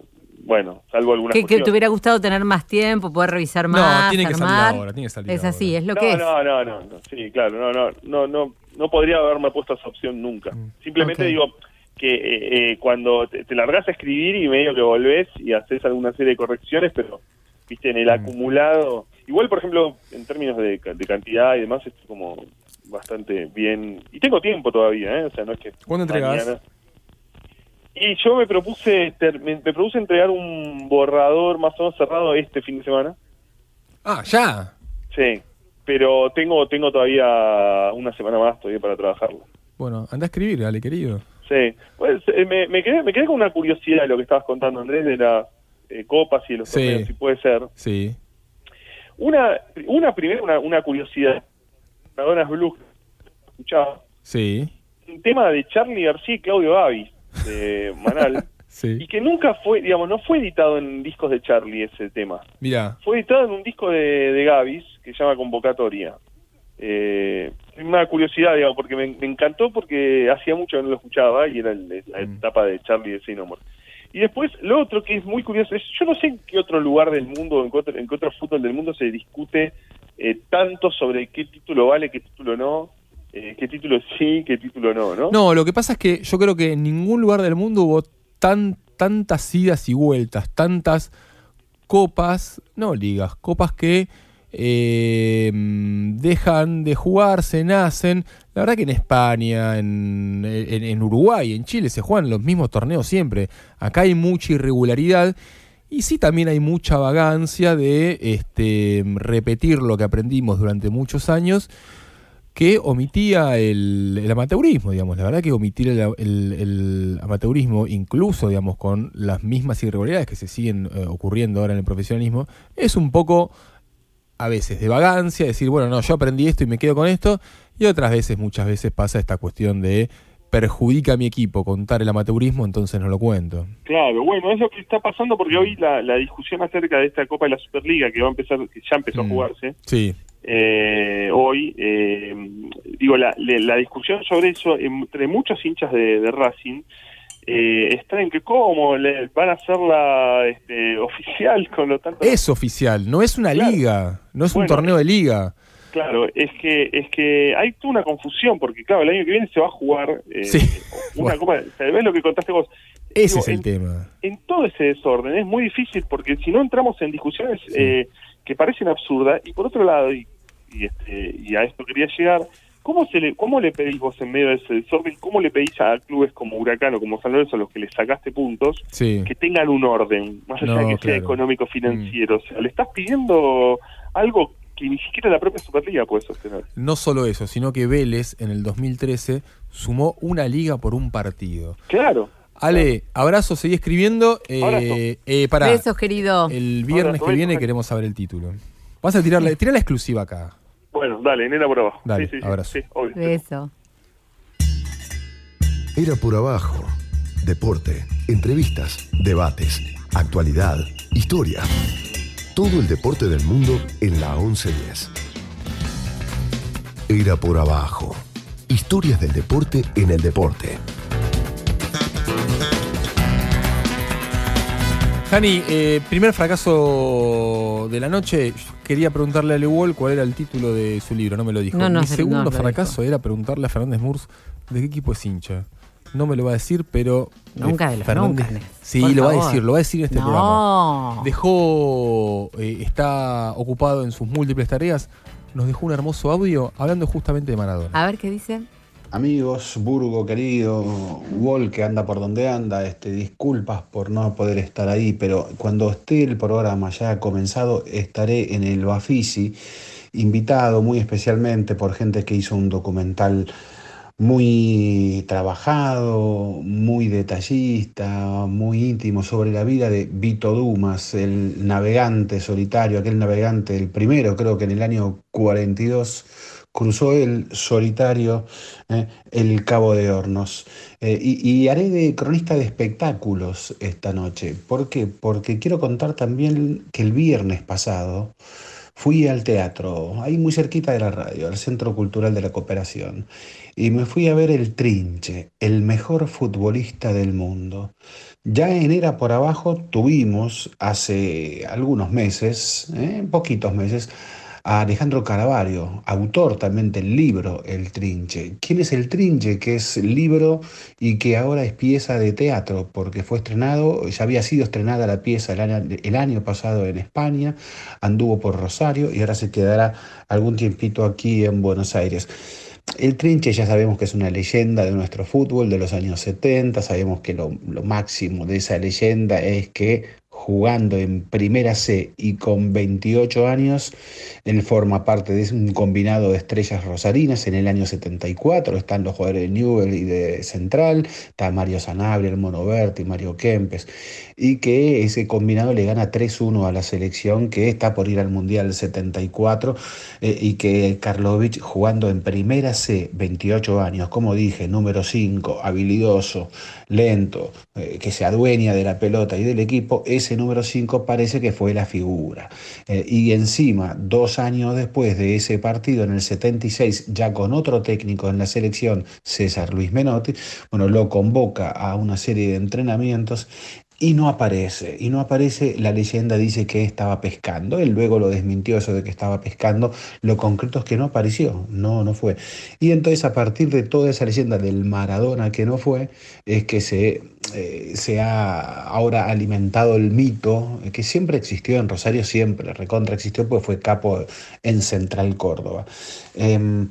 bueno, salvo algunas Que, que te hubiera gustado tener más tiempo, poder revisar No, más, tiene que salir ahora, tiene que salir Es así, es lo no, que es. no, no, no, no, sí, claro, no, no, no, no, no podría haberme puesto esa opción nunca. Simplemente Ok. digo que eh, eh, cuando te, te largas a escribir y medio que volvés y haces alguna serie de correcciones, pero viste en el acumulado, igual por ejemplo en términos de, ca- de cantidad y demás estoy como bastante bien y tengo tiempo todavía, ¿eh? o sea no es que ¿Cuándo entregás? Y yo me propuse me, me propuse entregar un borrador más o menos cerrado este fin de semana. Ah, ya. Sí, pero tengo tengo todavía una semana más todavía para trabajarlo. Bueno, anda a escribir, Ale, querido. Sí, pues eh, me, me, quedé, me quedé con una curiosidad de lo que estabas contando, Andrés, de las eh, copas y de los Sí. torneos, si puede ser. Sí. Una, una primera, una, una curiosidad. Madonas Blues, escuchaba. Sí. Un tema de Charlie García y Claudio Gavis, de Manal, Sí. y que nunca fue, digamos, no fue editado en discos de Charlie ese tema. Mira. Fue editado en un disco de, de Gavis que se llama Convocatoria. Eh, una curiosidad, digamos, porque me, me encantó porque hacía mucho que no lo escuchaba y era el- la Mm. etapa de Charlie de More. Y después, lo otro que es muy curioso es, yo no sé en qué otro lugar del mundo, en qué otro, en qué otro fútbol del mundo se discute eh, tanto sobre qué título vale, qué título no, eh, qué título sí, qué título no, ¿no? No, lo que pasa es que yo creo que en ningún lugar del mundo hubo tan, tantas idas y vueltas, tantas copas, no ligas, copas que eh, dejan de jugarse, nacen. La verdad que en España, en, en- en Uruguay, en Chile se juegan los mismos torneos siempre. Acá hay mucha irregularidad. Y sí también hay mucha vagancia de este, repetir lo que aprendimos durante muchos años que omitía el, amateurismo, digamos. La verdad que omitir el amateurismo, incluso, digamos, con las mismas irregularidades que se siguen eh, ocurriendo ahora en el profesionalismo, es un poco, a veces, de vagancia, decir, bueno, no, yo aprendí esto y me quedo con esto, y otras veces, muchas veces pasa esta cuestión de perjudica a mi equipo contar el amateurismo, entonces no lo cuento. Claro, bueno, es lo que está pasando porque hoy la, la discusión acerca de esta Copa de la Superliga que va a empezar, que ya empezó Mm. a jugarse, Sí, eh, hoy, eh, digo, la, la discusión sobre eso entre muchos hinchas de, de Racing eh, está en que cómo le van a hacerla este, oficial con lo tanto... es oficial, no es una Claro. liga, no es un torneo de liga. Claro, es que es que hay toda una confusión porque claro, el año que viene se va a jugar eh, Sí. una Bueno. Copa, ¿sabés lo que contaste vos? Ese Digo, es el en- tema. en todo ese desorden es muy difícil porque si no entramos en discusiones eh, que parecen absurdas y por otro lado y, y, este, y a esto quería llegar cómo se le cómo le pedís vos en medio de ese desorden cómo le pedís a clubes como Huracán o como San Lorenzo a los que le sacaste puntos Sí. que tengan un orden más allá No, de que sea claro. Mm. económico financiero o sea le estás pidiendo algo que ni siquiera la propia Superliga puede sostener No solo eso, sino que Vélez en el 2013 sumó una liga por un partido. claro Ale, abrazo, seguí escribiendo. Eh, eh, pará, Besos, querido. el viernes Abrazo, que viene queremos saber el título. Vas a tirar la, tira la exclusiva acá. bueno dale nena por abajo Dale, sí, sí, sí, abrazo. sí, obvio. Beso. Era por abajo. Deporte, entrevistas, debates, actualidad, historia. Todo el deporte del mundo en la 1110. Era por abajo. Historias del deporte en el deporte. Jani, eh, primer fracaso de la noche. Quería preguntarle a Lewol cuál era el título de su libro, no me lo dijo. No, no, Mi se- segundo no fracaso era preguntarle a Fernández Murs de qué equipo es hincha. No me lo va a decir, pero. Nunca de los Fernández- nunca. Sí, Por lo va a decir, lo va a decir en este programa. Dejó. eh, está ocupado en sus múltiples tareas. Nos dejó un hermoso audio hablando justamente de Maradona. A ver qué dice. Amigos, Burgo querido, Wall que anda por donde anda, este, disculpas por no poder estar ahí, pero cuando esté el programa ya comenzado, estaré en el Bafisi, invitado muy especialmente por gente que hizo un documental muy trabajado, muy detallista, muy íntimo sobre la vida de Vito Dumas, el navegante solitario, aquel navegante, el primero creo que en el año 42 cruzó el solitario eh, el Cabo de Hornos. Eh, y, y haré de cronista de espectáculos esta noche. ¿Por qué? Porque quiero contar también que el viernes pasado fui al teatro, ahí muy cerquita de la radio, al Centro Cultural de la Cooperación, y me fui a ver el Trinche, el mejor futbolista del mundo. Ya en Era por Abajo tuvimos hace algunos meses, eh, poquitos meses, a Alejandro Caravario, autor también del libro El Trinche. ¿Quién es El Trinche? Que es libro y que ahora es pieza de teatro, porque fue estrenado, ya había sido estrenada la pieza el año, pasado en España, anduvo por Rosario y ahora se quedará algún tiempito aquí en Buenos Aires. El Trinche ya sabemos que es una leyenda de nuestro fútbol de los años 70, sabemos que lo máximo de esa leyenda es que jugando en Primera C y con 28 años, él forma parte de un combinado de estrellas rosarinas. En el año 74 están los jugadores de Newell y de Central, está Mario Sanabria, el Mono Berti, Mario Kempes, y que ese combinado le gana 3-1 a la selección que está por ir al Mundial 74 eh, y que Karlovic jugando en Primera C, 28 años, como dije, número 5, habilidoso, lento, eh, que se adueña de la pelota y del equipo, ese número 5 parece que fue la figura. Eh, y encima, dos años después de ese partido, en el 76, ya con otro técnico en la selección, César Luis Menotti, bueno, lo convoca a una serie de entrenamientos y no aparece, y no aparece, la leyenda dice que estaba pescando, él luego lo desmintió eso de que estaba pescando, lo concreto es que no apareció, no, no fue. Y entonces a partir de toda esa leyenda del Maradona que no fue, es que se, eh, se ha ahora alimentado el mito, eh, que siempre existió en Rosario, siempre, recontra existió, pues fue capo en Central Córdoba. Em,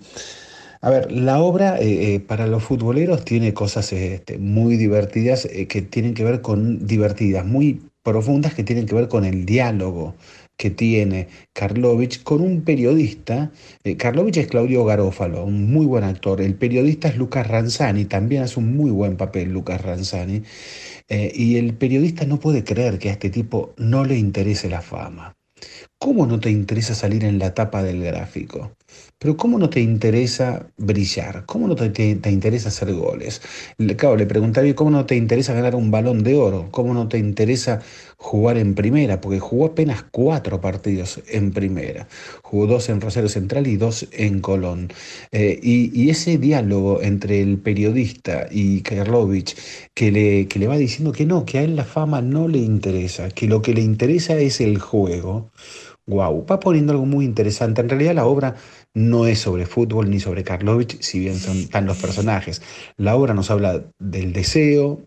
a ver, la obra eh, eh, para los futboleros tiene cosas este, muy divertidas eh, que tienen que ver con divertidas, muy profundas que tienen que ver con el diálogo que tiene Karlovich con un periodista. Karlovich es Claudio Garófalo, un muy buen actor. El periodista es Lucas Ranzani, también hace un muy buen papel Lucas Ranzani. Y el periodista no puede creer que a este tipo no le interese la fama. ¿Cómo no te interesa salir en la tapa del gráfico? Pero ¿cómo no te interesa brillar? ¿Cómo no te, te- te interesa hacer goles? Le, claro, le preguntaría, ¿cómo no te interesa ganar un balón de oro? ¿Cómo no te interesa jugar en primera? Porque jugó apenas cuatro partidos en primera. Jugó dos en Rosario Central y dos en Colón. Eh, y, y ese diálogo entre el periodista y Karlovich, que le, que le va diciendo que no, que a él la fama no le interesa, que lo que le interesa es el juego. Wow, va poniendo algo muy interesante. En realidad la obra no es sobre fútbol ni sobre Karlovich, si bien son tan los personajes. La obra nos habla del deseo,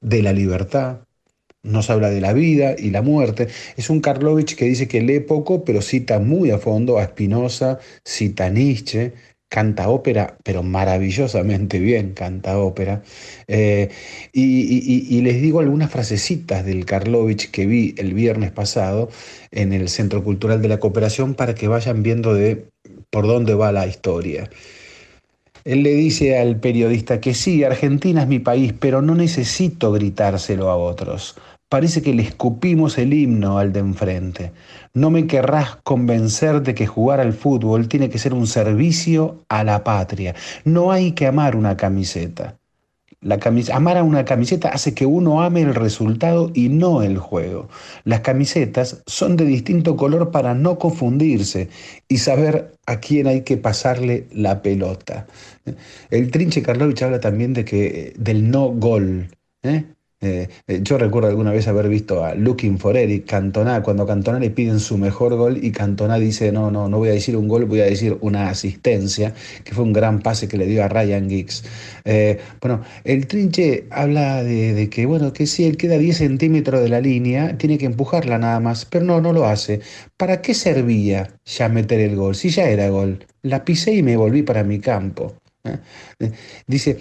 de la libertad, nos habla de la vida y la muerte. Es un Karlovich que dice que lee poco, pero cita muy a fondo a Spinoza, cita a Nietzsche, canta ópera, pero maravillosamente bien canta ópera. Eh, y, y, les digo algunas frasecitas del Karlovich que vi el viernes pasado en el Centro Cultural de la Cooperación para que vayan viendo de por dónde va la historia. Él le dice al periodista que sí, Argentina es mi país, pero no necesito gritárselo a otros. Parece que le escupimos el himno al de enfrente. No me querrás convencer de que jugar al fútbol tiene que ser un servicio a la patria. No hay que amar una camiseta. Amar a una camiseta hace que uno ame el resultado y no el juego. Las camisetas son de distinto color para no confundirse y saber a quién hay que pasarle la pelota. El Trinche Karlovich habla también de que, del no gol. ¿eh? Eh, eh, yo recuerdo alguna vez haber visto a Looking for Eric, Cantona, cuando Cantona le piden su mejor gol y Cantona dice, no, no, no voy a decir un gol, voy a decir una asistencia, que fue un gran pase que le dio a Ryan Giggs. Eh, bueno, el Trinche habla de, que, bueno, que si él queda 10 centímetros de la línea, tiene que empujarla nada más, pero no, no lo hace. ¿Para qué servía ya meter el gol? Si ya era gol. La pisé y me volví para mi campo. Dice,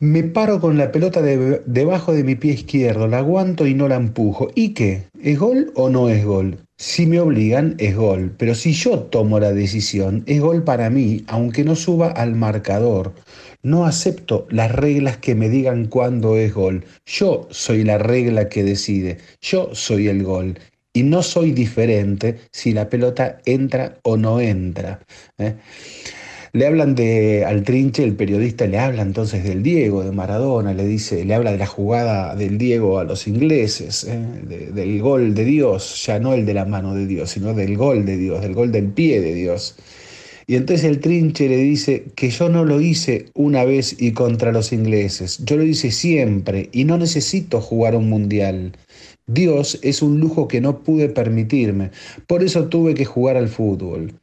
me paro con la pelota debajo de mi pie izquierdo, la aguanto y no la empujo. ¿Y qué? ¿Es gol o no es gol? Si me obligan, es gol. Pero si yo tomo la decisión, es gol para mí, aunque no suba al marcador. No acepto las reglas que me digan cuándo es gol. Yo soy la regla que decide. Yo soy el gol. Y no soy diferente si la pelota entra o no entra. ¿eh? Le hablan de al Trinche, el periodista le habla entonces del Diego, de Maradona, le dice, le habla de la jugada del Diego a los ingleses, ¿eh? del gol de Dios, ya no el de la mano de Dios, sino del gol de Dios, del gol del pie de Dios. Y entonces el Trinche le dice que yo no lo hice una vez y contra los ingleses, yo lo hice siempre y no necesito jugar un mundial. Dios es un lujo que no pude permitirme, por eso tuve que jugar al fútbol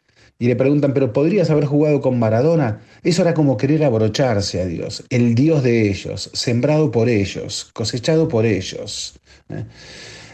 y le preguntan, pero ¿podrías haber jugado con Maradona? Eso era como querer abrocharse a Dios, el Dios de ellos, sembrado por ellos, cosechado por ellos. ¿eh?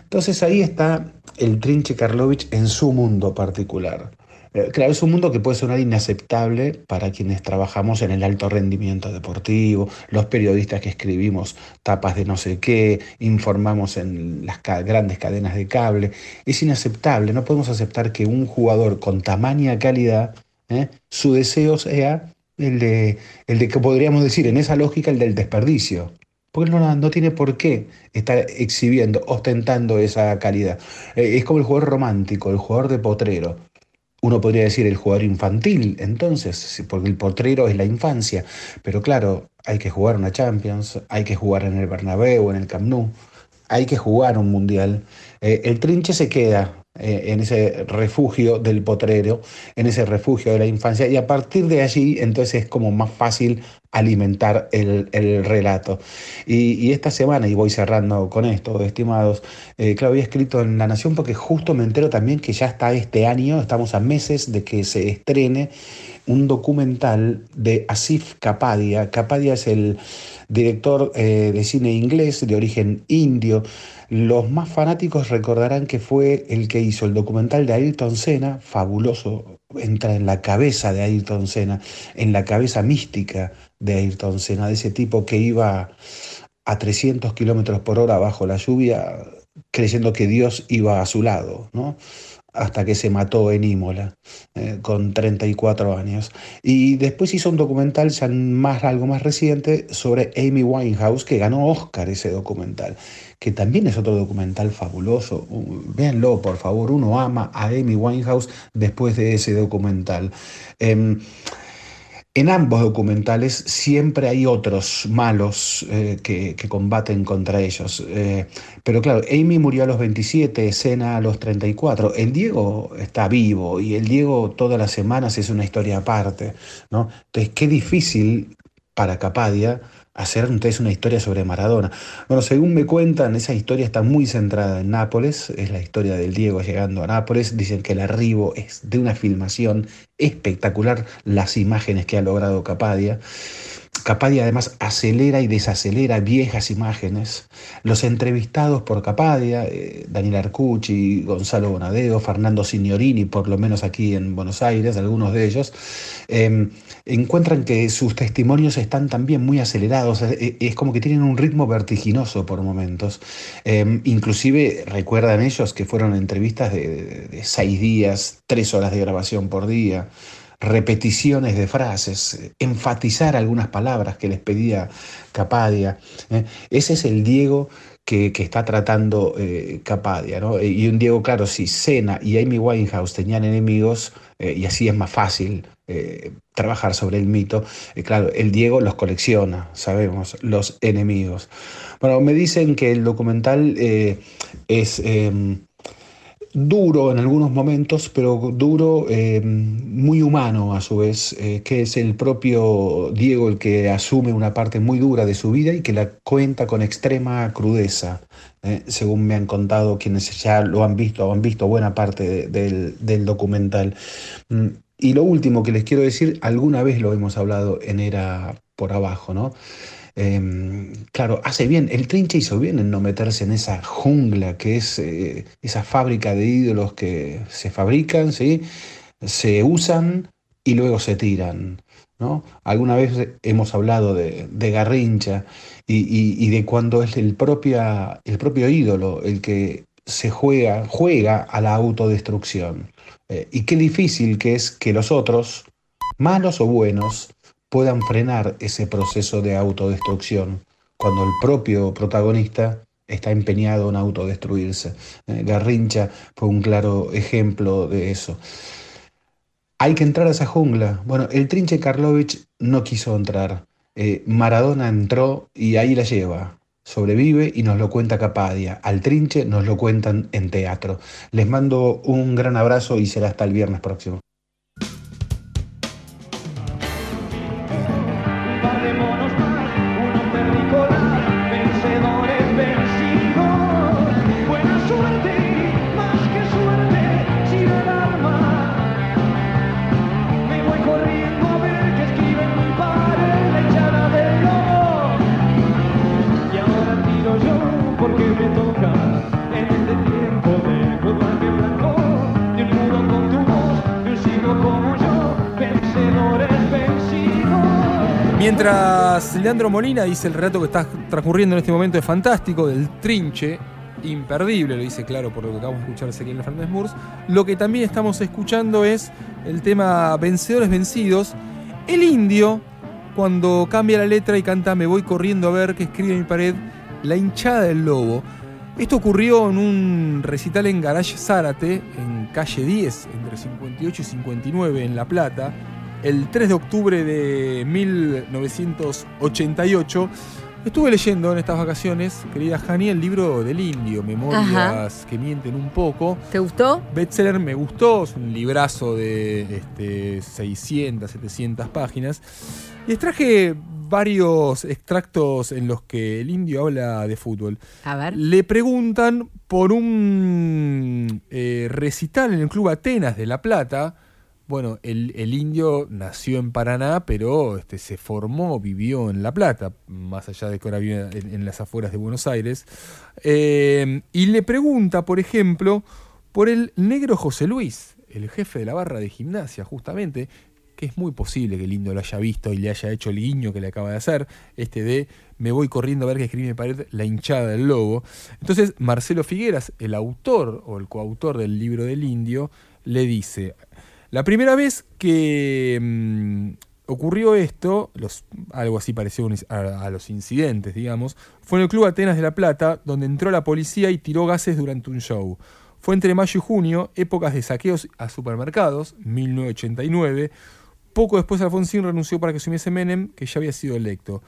Entonces ahí está el Trinche Karlovich en su mundo particular. Eh, claro, es un mundo que puede sonar inaceptable para quienes trabajamos en el alto rendimiento deportivo, los periodistas que escribimos tapas de no sé qué, informamos en las grandes cadenas de cable. Es inaceptable, no podemos aceptar que un jugador con tamaña calidad, ¿eh? su deseo sea el de, el de que podríamos decir en esa lógica el del desperdicio. Porque no, no tiene por qué estar exhibiendo, ostentando esa calidad. Eh, es como el jugador romántico, el jugador de potrero uno podría decir el jugador infantil, entonces, porque el portero es la infancia. Pero claro, hay que jugar una Champions, hay que jugar en el Bernabéu, en el Camp Nou, hay que jugar un Mundial. Eh, el trinche se queda eh, en ese refugio del potrero, en ese refugio de la infancia, y a partir de allí entonces es como más fácil alimentar el, relato. Y, esta semana, y voy cerrando con esto, estimados, eh, claro, había escrito en La Nación porque justo me entero también que ya está este año, estamos a meses de que se estrene un documental de Asif Kapadia. Kapadia es el director eh, de cine inglés de origen indio. Los más fanáticos recordarán que fue el que hizo el documental de Ayrton Senna, fabuloso, entra en la cabeza de Ayrton Senna, en la cabeza mística de Ayrton Senna, de ese tipo que iba a 300 kilómetros por hora bajo la lluvia, creyendo que Dios iba a su lado, ¿no? Hasta que se mató en Imola, eh, con 34 años. Y después hizo un documental, más, algo más reciente, sobre Amy Winehouse, que ganó Oscar ese documental, que también es otro documental fabuloso. Véanlo, por favor, uno ama a Amy Winehouse después de ese documental. Em, en ambos documentales siempre hay otros malos eh, que, combaten contra ellos. Eh, pero claro, Amy murió a los 27, Sena a los 34. El Diego está vivo y el Diego todas las semanas es una historia aparte. ¿no? Entonces, qué difícil para Capadia hacer entonces una historia sobre Maradona. Bueno, según me cuentan, esa historia está muy centrada en Nápoles, es la historia del Diego llegando a Nápoles, dicen que el arribo es de una filmación espectacular, las imágenes que ha logrado Capadia. Capadia además acelera y desacelera viejas imágenes. Los entrevistados por Capadia, eh, Daniel Arcucci, Gonzalo Bonadeo, Fernando Signorini, por lo menos aquí en Buenos Aires, algunos de ellos, eh, encuentran que sus testimonios están también muy acelerados. Es como que tienen un ritmo vertiginoso por momentos. Eh, inclusive recuerdan ellos que fueron entrevistas de, seis días, tres horas de grabación por día repeticiones de frases, enfatizar algunas palabras que les pedía Capadia. ¿eh? Ese es el Diego que, está tratando eh, Capadia. ¿no? Y un Diego, claro, si Sena y Amy Winehouse tenían enemigos, eh, y así es más fácil eh, trabajar sobre el mito, eh, claro, el Diego los colecciona, sabemos, los enemigos. Bueno, me dicen que el documental eh, es... em, duro en algunos momentos, pero duro, eh, muy humano a su vez, que es el propio Diego el que asume una parte muy dura de su vida y que la cuenta con extrema crudeza, según me han contado quienes ya lo han visto o han visto buena parte de- del, del documental. Y lo último que les quiero decir, alguna vez lo hemos hablado en Era por abajo, ¿no? Eh, claro, hace bien, el trinche hizo bien en no meterse en esa jungla que es eh, esa fábrica de ídolos que se fabrican, se usan y luego se tiran. ¿no? Alguna vez hemos hablado de, de Garrincha y, y- y de cuando es el, propia, el propio ídolo el que se juega, juega a la autodestrucción. Eh, y qué difícil que es que los otros, malos o buenos, puedan frenar ese proceso de autodestrucción cuando el propio protagonista está empeñado en autodestruirse. Eh, Garrincha fue un claro ejemplo de eso. Hay que entrar a esa jungla. Bueno, el Trinche Karlovich no quiso entrar. Eh, Maradona entró y ahí la lleva. Sobrevive y nos lo cuenta Capadia. Al Trinche nos lo cuentan en teatro. Les mando un gran abrazo y será hasta el viernes próximo. Molina dice el relato que está transcurriendo en este momento es fantástico, del trinche, imperdible, lo dice claro por lo que acabamos de escuchar Ezequiel Fernández Murs, lo que también estamos escuchando es el tema Vencedores Vencidos. El indio, cuando cambia la letra y canta Me voy corriendo a ver qué escribe en mi pared, la hinchada del lobo. Esto ocurrió en un recital en Garage Zárate, en calle 10, entre 58 y 59, en La Plata, el 3 de octubre de 1988. Estuve leyendo en estas vacaciones, querida Jani, el libro del indio, Memorias Ajá. que mienten un poco. ¿Te gustó? Bestseller me gustó, es un librazo de este, 600, 700 páginas. Y extraje varios extractos en los que el indio habla de fútbol. A ver. Le preguntan por un eh, recital en el Club Atenas de La Plata. Bueno, el, indio nació en Paraná, pero este, se formó, vivió en La Plata, más allá de que ahora vive en, las afueras de Buenos Aires. Eh, y le pregunta, por ejemplo, por el negro José Luis, el jefe de la barra de gimnasia, justamente, que es muy posible que el indio lo haya visto y le haya hecho el guiño que le acaba de hacer, este de me voy corriendo a ver que escribe en pared la hinchada del lobo. Entonces Marcelo Figueras, el autor o el coautor del libro del indio, le dice, la primera vez que mm, ocurrió esto, algo así a, a los incidentes, digamos, fue en el Club Atenas de La Plata, donde entró la policía y tiró gases durante un show. Fue entre mayo y junio, épocas de saqueos a supermercados, 1989. Poco después Alfonsín renunció para que asumiese Menem, que ya había sido electo.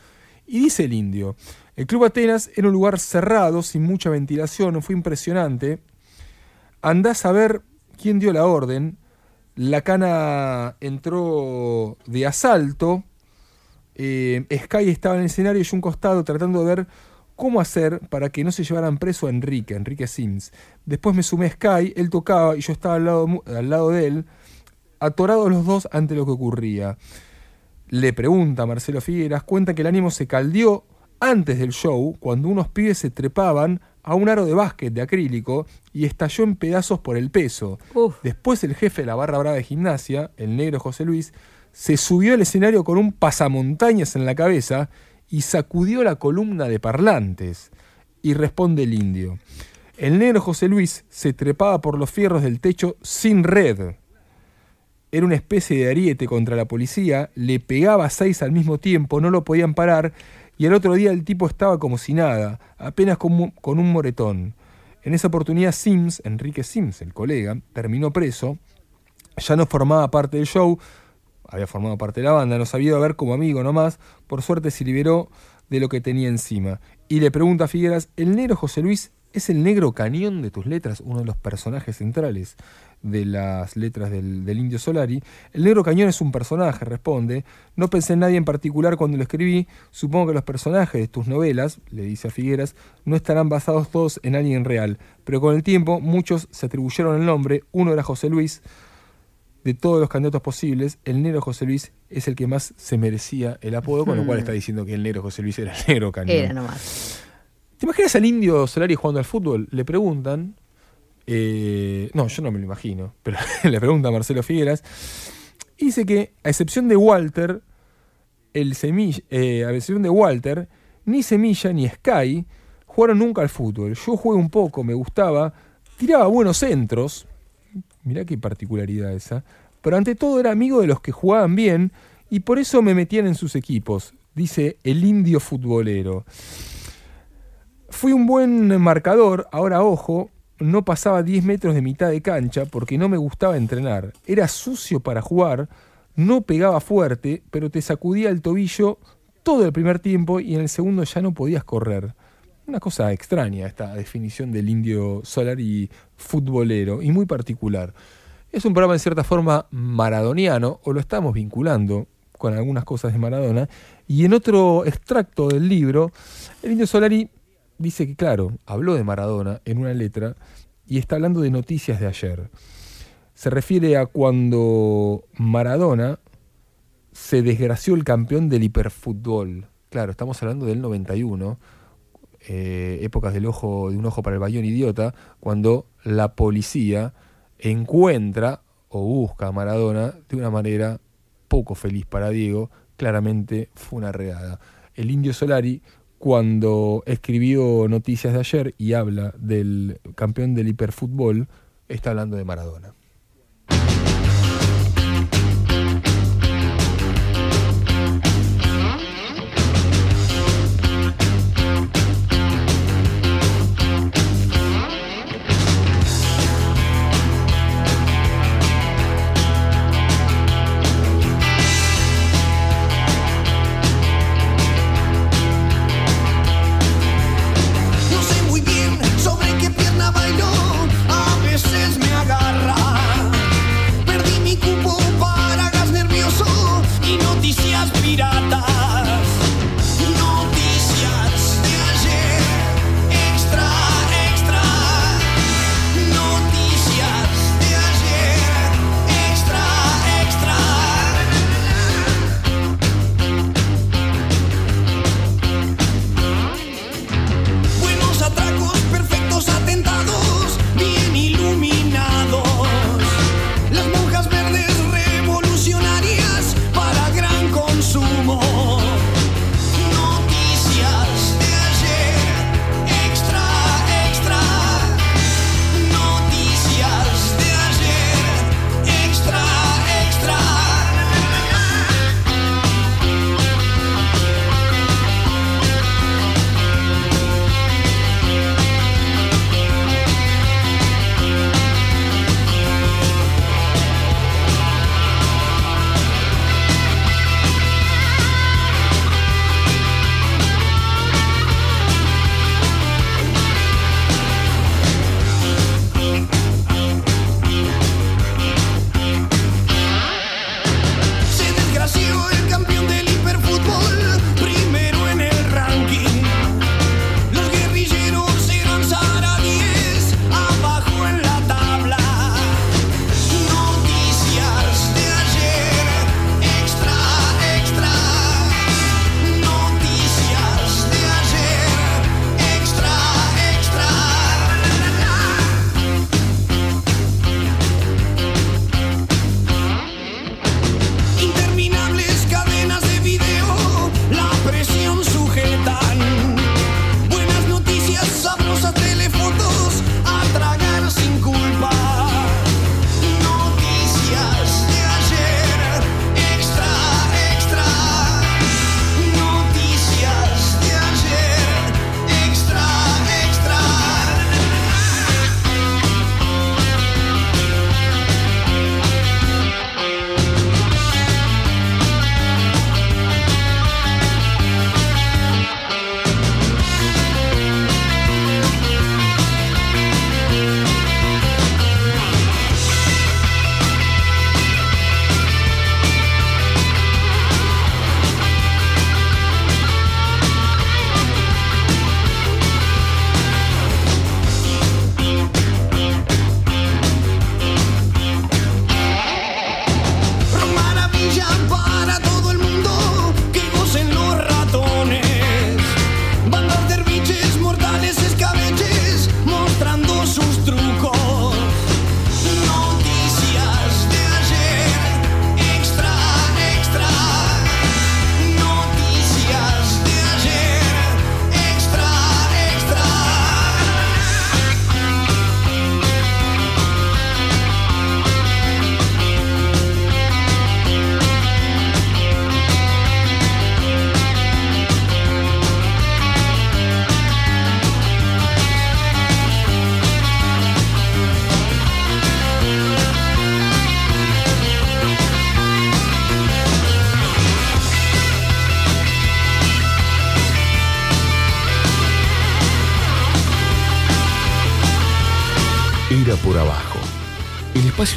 Y dice el indio, el Club Atenas era un lugar cerrado, sin mucha ventilación, fue impresionante. Andás a ver quién dio la orden. La cana entró de asalto. Eh, Sky estaba en el escenario y un costado tratando de ver cómo hacer para que no se llevaran preso a Enrique, Enrique Sims. Después me sumé a Sky, él tocaba y yo estaba al lado, al lado de él, atorados los dos ante lo que ocurría. le pregunta Marcelo Figueras, cuenta que el ánimo se caldeó antes del show cuando unos pibes se trepaban a un aro de básquet de acrílico y estalló en pedazos por el peso. Uf. Después el jefe de la barra brava de gimnasia, el negro José Luis, se subió al escenario con un pasamontañas en la cabeza y sacudió la columna de parlantes. Y responde el indio. El negro José Luis se trepaba por los fierros del techo sin red. Era una especie de ariete contra la policía, le pegaba a seis al mismo tiempo, no lo podían parar, y el otro día el tipo estaba como si nada, apenas con, con un moretón. En esa oportunidad Sims, Enrique Sims, el colega, terminó preso, ya no formaba parte del show, había formado parte de la banda, nos había ido ver como amigo nomás, por suerte se liberó de lo que tenía encima. Y le pregunta a Figueras, ¿el negro José Luis es el negro cañón de tus letras? Uno de los personajes centrales de las letras del, del Indio Solari. El negro cañón es un personaje, responde. No pensé en nadie en particular cuando lo escribí. Supongo que los personajes de tus novelas, le dice a Figueras, no estarán basados todos en alguien real. Pero con el tiempo muchos se atribuyeron el nombre. Uno era José Luis, de todos los candidatos posibles, el negro José Luis es el que más se merecía el apodo, con lo cual está diciendo que el negro José Luis era el negro cañón. Era nomás. ¿Te imaginas al indio Solari jugando al fútbol? Le preguntan. eh, no, yo no me lo imagino, pero le pregunta a Marcelo Figueras. Dice que, a excepción de Walter, el Semilla, eh, a excepción de Walter, ni Semilla ni Sky jugaron nunca al fútbol. Yo jugué un poco, me gustaba, tiraba buenos centros. Mirá qué particularidad esa. Pero ante todo era amigo de los que jugaban bien y por eso me metían en sus equipos, dice el indio futbolero. Fui un buen marcador, ahora ojo, no pasaba 10 metros de mitad de cancha porque no me gustaba entrenar. Era sucio para jugar, no pegaba fuerte, pero te sacudía el tobillo todo el primer tiempo y en el segundo ya no podías correr. Una cosa extraña esta definición del indio Solari futbolero y muy particular. Es un programa en cierta forma maradoniano, o lo estamos vinculando con algunas cosas de Maradona, y en otro extracto del libro, el indio Solari dice que, claro, habló de Maradona en una letra y está hablando de noticias de ayer. Se refiere a cuando Maradona se desgració el campeón del hiperfútbol. Claro, estamos hablando del 91, eh, épocas del ojo, de un ojo para el bayón idiota, cuando la policía encuentra o busca a Maradona de una manera poco feliz para Diego, claramente fue una redada. El indio Solari, cuando escribió Noticias de ayer y habla del campeón del hiperfútbol, está hablando de Maradona.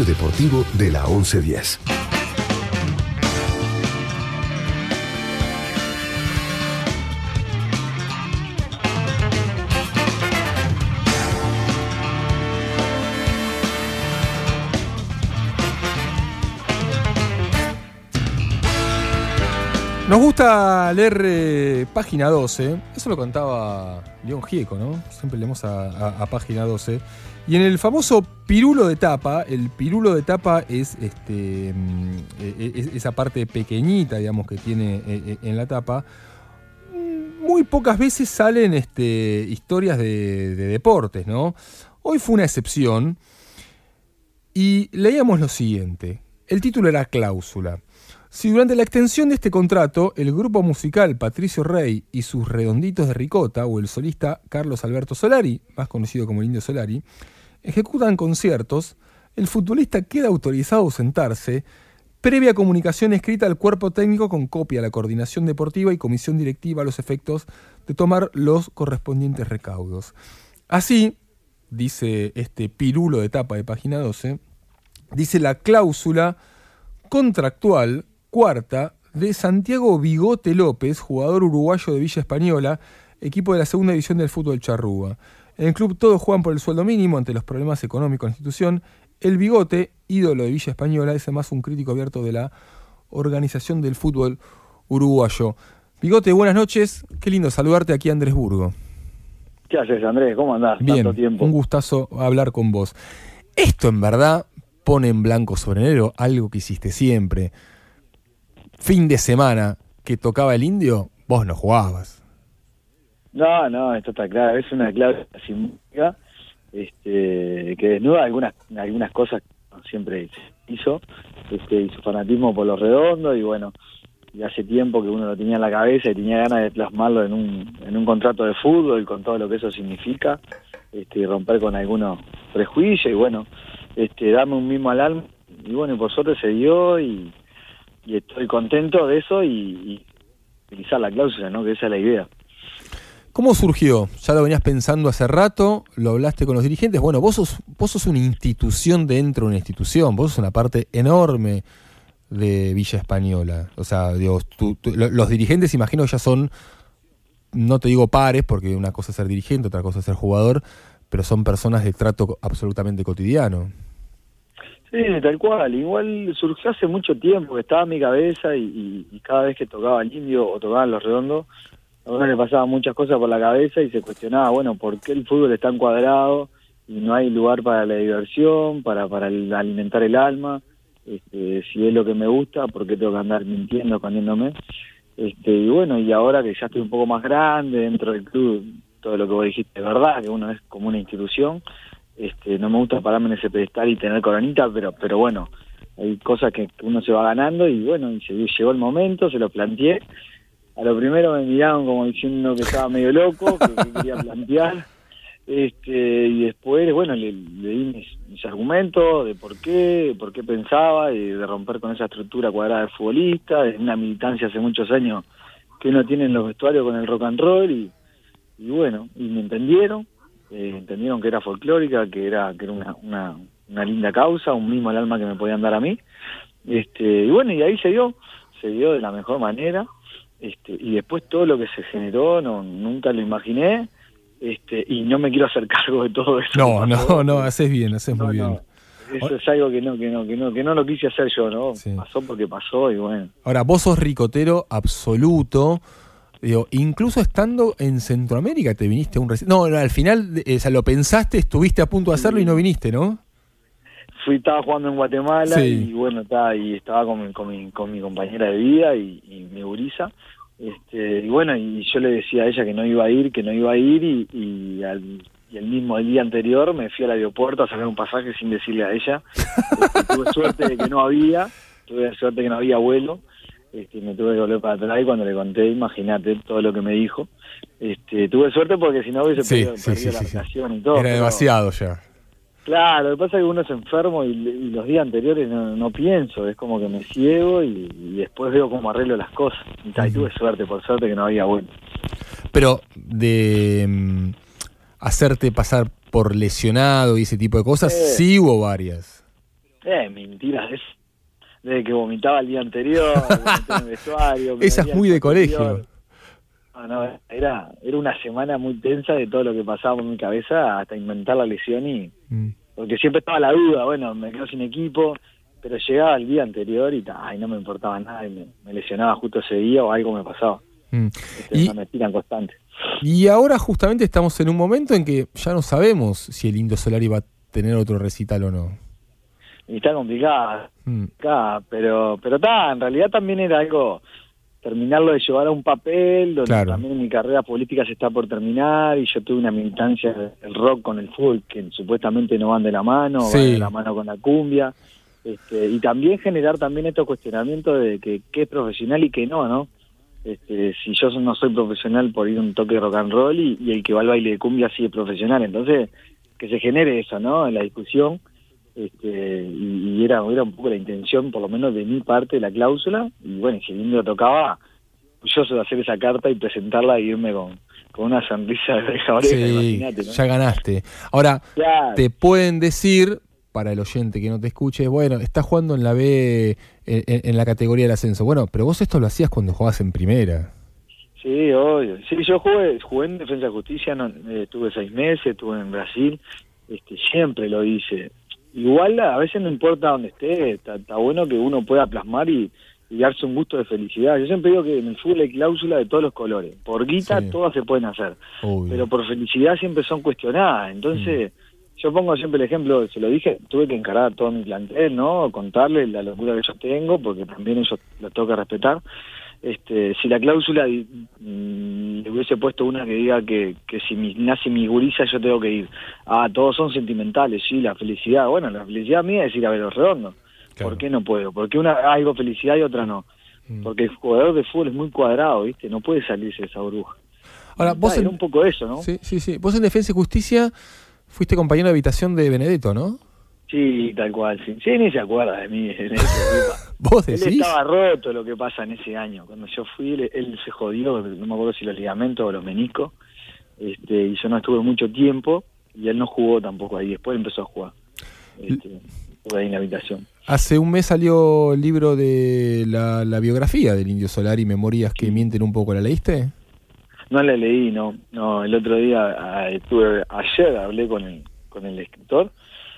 Deportivo de la 1110. Nos gusta leer eh, página 12, eso lo contaba León Gieco, ¿no? Siempre leemos a página 12. Y en el famoso pirulo de tapa, el pirulo de tapa es este, mm, eh, es- esa parte pequeñita, digamos, que tiene eh, en la tapa. Muy pocas veces salen este, historias de, de deportes, ¿no? Hoy fue una excepción y leíamos lo siguiente. El título era Cláusula. Si durante la extensión de este contrato el grupo musical Patricio Rey y sus redonditos de ricota o el solista Carlos Alberto Solari, más conocido como el Indio Solari, ejecutan conciertos, el futbolista queda autorizado a ausentarse previa comunicación escrita al cuerpo técnico con copia a la coordinación deportiva y comisión directiva a los efectos de tomar los correspondientes recaudos. Así, dice este pirulo de tapa de página 12, dice la cláusula contractual cuarta de Santiago Bigote López, jugador uruguayo de Villa Española, equipo de la segunda división del fútbol charrúa. En el club todos juegan por el sueldo mínimo ante los problemas económicos de la institución. El Bigote, ídolo de Villa Española, es además un crítico abierto de la organización del fútbol uruguayo. Bigote, buenas noches. Qué lindo saludarte aquí, Andrés Burgo. ¿Qué haces, Andrés? ¿Cómo andás? Bien, Tanto tiempo. un gustazo hablar con vos. Esto en verdad pone en blanco sobre negro algo que hiciste siempre. Fin de semana que tocaba el indio, vos no jugabas. No, no, esto está claro. Es una clave simbólica este, que desnuda algunas algunas cosas que siempre hizo este, y su fanatismo por los redondos y bueno, y hace tiempo que uno lo tenía en la cabeza y tenía ganas de plasmarlo en un, en un contrato de fútbol con todo lo que eso significa este, y romper con algunos prejuicios y bueno, este, darme un mismo al alma y bueno, y por suerte se dio y, y estoy contento de eso y, y utilizar la cláusula, ¿no? Que esa es la idea. ¿Cómo surgió? ¿Ya lo venías pensando hace rato? ¿Lo hablaste con los dirigentes? Bueno, vos sos, vos sos una institución dentro de una institución, vos sos una parte enorme de Villa Española. O sea, lo- los dirigentes imagino ya son, no te digo pares, porque una cosa es ser dirigente, otra cosa es ser jugador, pero son personas de trato absolutamente cotidiano. Sí, tal cual. Igual surgió hace mucho tiempo, que estaba en mi cabeza y, y- y cada vez que tocaba el indio o tocaban los redondos, a uno le pasaban muchas cosas por la cabeza y se cuestionaba, bueno, ¿por qué el fútbol está encuadrado y no hay lugar para la diversión, para, para alimentar el alma? Este, si es lo que me gusta, ¿por qué tengo que andar mintiendo, escondiéndome? Este, y bueno, y ahora que ya estoy un poco más grande dentro del club, todo lo que vos dijiste es verdad, que uno es como una institución, este, no me gusta pararme en ese pedestal y tener coronita, pero, pero bueno, hay cosas que uno se va ganando y bueno, y se llegó el momento, se lo planteé. A lo primero me miraron como diciendo que estaba medio loco, que, que quería plantear. Este, y después, bueno, le, le di mis, mis argumentos de por qué, por qué pensaba, de romper con esa estructura cuadrada de futbolista, de una militancia hace muchos años que uno tiene en los vestuarios con el rock and roll, y, y bueno, y me entendieron, eh, entendieron que era folclórica, que era, que era una, una, una linda causa, un mismo al alma que me podían dar a mí. Este, y bueno, y ahí se dio, se dio de la mejor manera, este, y después todo lo que se generó, no, nunca lo imaginé, este, y no me quiero hacer cargo de todo eso. No, no, no, haces bien, haces No, muy no, bien. Eso es algo que no, que no, que no, que no lo quise hacer yo, ¿no? Sí. Pasó porque pasó y bueno. Ahora, vos sos ricotero absoluto. Digo, incluso estando en Centroamérica te viniste a un No, al final, eh, o sea, lo pensaste, estuviste a punto de hacerlo y no viniste, ¿no? Fui, estaba jugando en Guatemala Sí. y bueno, estaba, y estaba con, mi- con, mi, con mi compañera de vida y, y mi gurisa. Este, y bueno, y yo le decía a ella que no iba a ir, que no iba a ir y, y, al, y el mismo el día anterior me fui al aeropuerto a sacar un pasaje sin decirle a ella. Este, tuve suerte de que no había, tuve suerte de que no había vuelo. Este, me tuve que volver para atrás y cuando le conté, imagínate todo lo que me dijo. Este, tuve suerte porque si no hubiese Sí, perdido, sí, perdido sí, la relación y todo. Era demasiado ya. Claro, lo que pasa es que uno es enfermo y, y los días anteriores no, no pienso, es como que me ciego y, y después veo cómo arreglo las cosas. Y, tuve suerte, por suerte que no había vuelto. Pero de mm, hacerte pasar por lesionado y ese tipo de cosas, Eh. sí hubo varias. Eh, mentiras. Es, desde que vomitaba el día anterior, en el vestuario. Esa es muy de colegio. No, no, era, era una semana muy tensa de todo lo que pasaba por mi cabeza hasta inventar la lesión y Mm. porque siempre estaba la duda, bueno, me quedo sin equipo, pero llegaba el día anterior y, ay, no me importaba nada y me, me lesionaba justo ese día o algo me pasaba. Mm. Este, Y- una mentira constante. Y ahora justamente estamos en un momento en que ya no sabemos si el Indio Solari va a tener otro recital o no. Y está complicada, Mm. pero pero está, en realidad también era algo terminarlo de llevar a un papel donde Claro. también mi carrera política se está por terminar y yo tuve una militancia del rock con el fútbol que supuestamente no van de la mano, Sí. van de la mano con la cumbia este, y también generar también estos cuestionamientos de que qué es profesional y qué no, ¿no? Este, si yo no soy profesional por ir a un toque de rock and roll y, y el que va al baile de cumbia sí es profesional, entonces que se genere eso, ¿no? En la discusión este, y, y era, era un poco la intención, por lo menos de mi parte, de la cláusula. Y bueno, si el indio tocaba, yo de hacer esa carta y presentarla y irme con, con una sonrisa de oreja Sí, ya ganaste. Ahora, Claro. te pueden decir, para el oyente que no te escuche, bueno, estás jugando en la B, en, la categoría del ascenso. Bueno, pero vos esto lo hacías cuando jugabas en primera. Sí, obvio. Sí, yo jugué, jugué en Defensa de Justicia, no, eh, estuve seis meses, estuve en Brasil, este, siempre lo hice. Igual a veces no importa dónde esté, está, está bueno que uno pueda plasmar y, y darse un gusto de felicidad. Yo siempre digo que en el fútbol hay cláusula de todos los colores. Por guita Sí. todas se pueden hacer, Obvio. pero por felicidad siempre son cuestionadas. Entonces, yo pongo siempre el ejemplo, se lo dije, tuve que encarar a todo mi plantel, ¿no? Contarle la locura que yo tengo, porque también ellos lo tengo que respetar. Este, si la cláusula mm, le hubiese puesto una que diga que, que si mi, nace mi gurisa yo tengo que ir. Ah, todos son sentimentales, sí, la felicidad. Bueno, la felicidad mía es ir a ver los redondos. Claro. ¿Por qué no puedo? Porque una algo felicidad y otra no. Mm. Porque el jugador de fútbol es muy cuadrado, ¿viste? No puede salirse de esa burbuja. Ahora, vos Ah, era un poco eso, ¿no? sí, sí, sí. Vos en Defensa y Justicia fuiste compañero de habitación de Benedetto, ¿no? Sí, tal cual, sí. Sí, ni se acuerda de mí. en. ¿Vos Él decís? estaba roto lo que pasa en ese año. Cuando yo fui, él, él se jodió, no me acuerdo si los ligamentos o los meniscos, este, y yo no estuve mucho tiempo, y él no jugó tampoco ahí. Después empezó a jugar. Este, ahí en la habitación. Hace un mes salió el libro de la, la biografía del Indio Solari, Memorias que mienten un poco. ¿La leíste? No la leí, no. No, el otro día, ah, estuve, ayer hablé con el, con el escritor.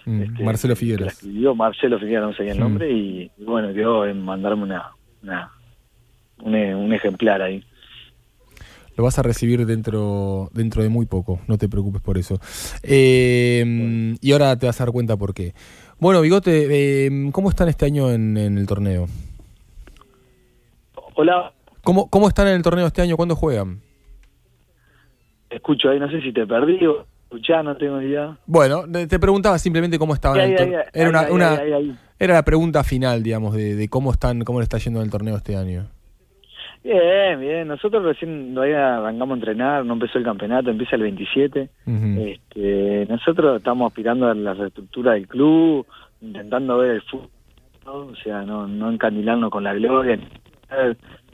Mm, este, Marcelo la Figueras. escribió Marcelo Figueras, no sé el Mm. nombre, y, y bueno, quedó en mandarme una, una un, e- un ejemplar ahí. Lo vas a recibir dentro, dentro de muy poco, no te preocupes por eso. Eh, y ahora te vas a dar cuenta por qué. Bueno, Bigote, eh, ¿cómo están este año en, en el torneo? Hola, ¿Cómo, ¿Cómo están en el torneo este año? ¿Cuándo juegan? escucho ahí, no sé si te perdí o no tengo idea. Bueno, te preguntaba simplemente cómo estaban Ahí, el ahí, torneo. ahí, Era una, una- la pregunta final, digamos, de, de cómo están, cómo le está yendo en el torneo este año. Bien, bien. Nosotros recién todavía arrancamos a entrenar, no empezó el campeonato, empieza el 27. Ujú. Este, nosotros estamos aspirando a la reestructura del club, intentando ver el fútbol, ¿no? o sea, no, no encandilarnos con la gloria,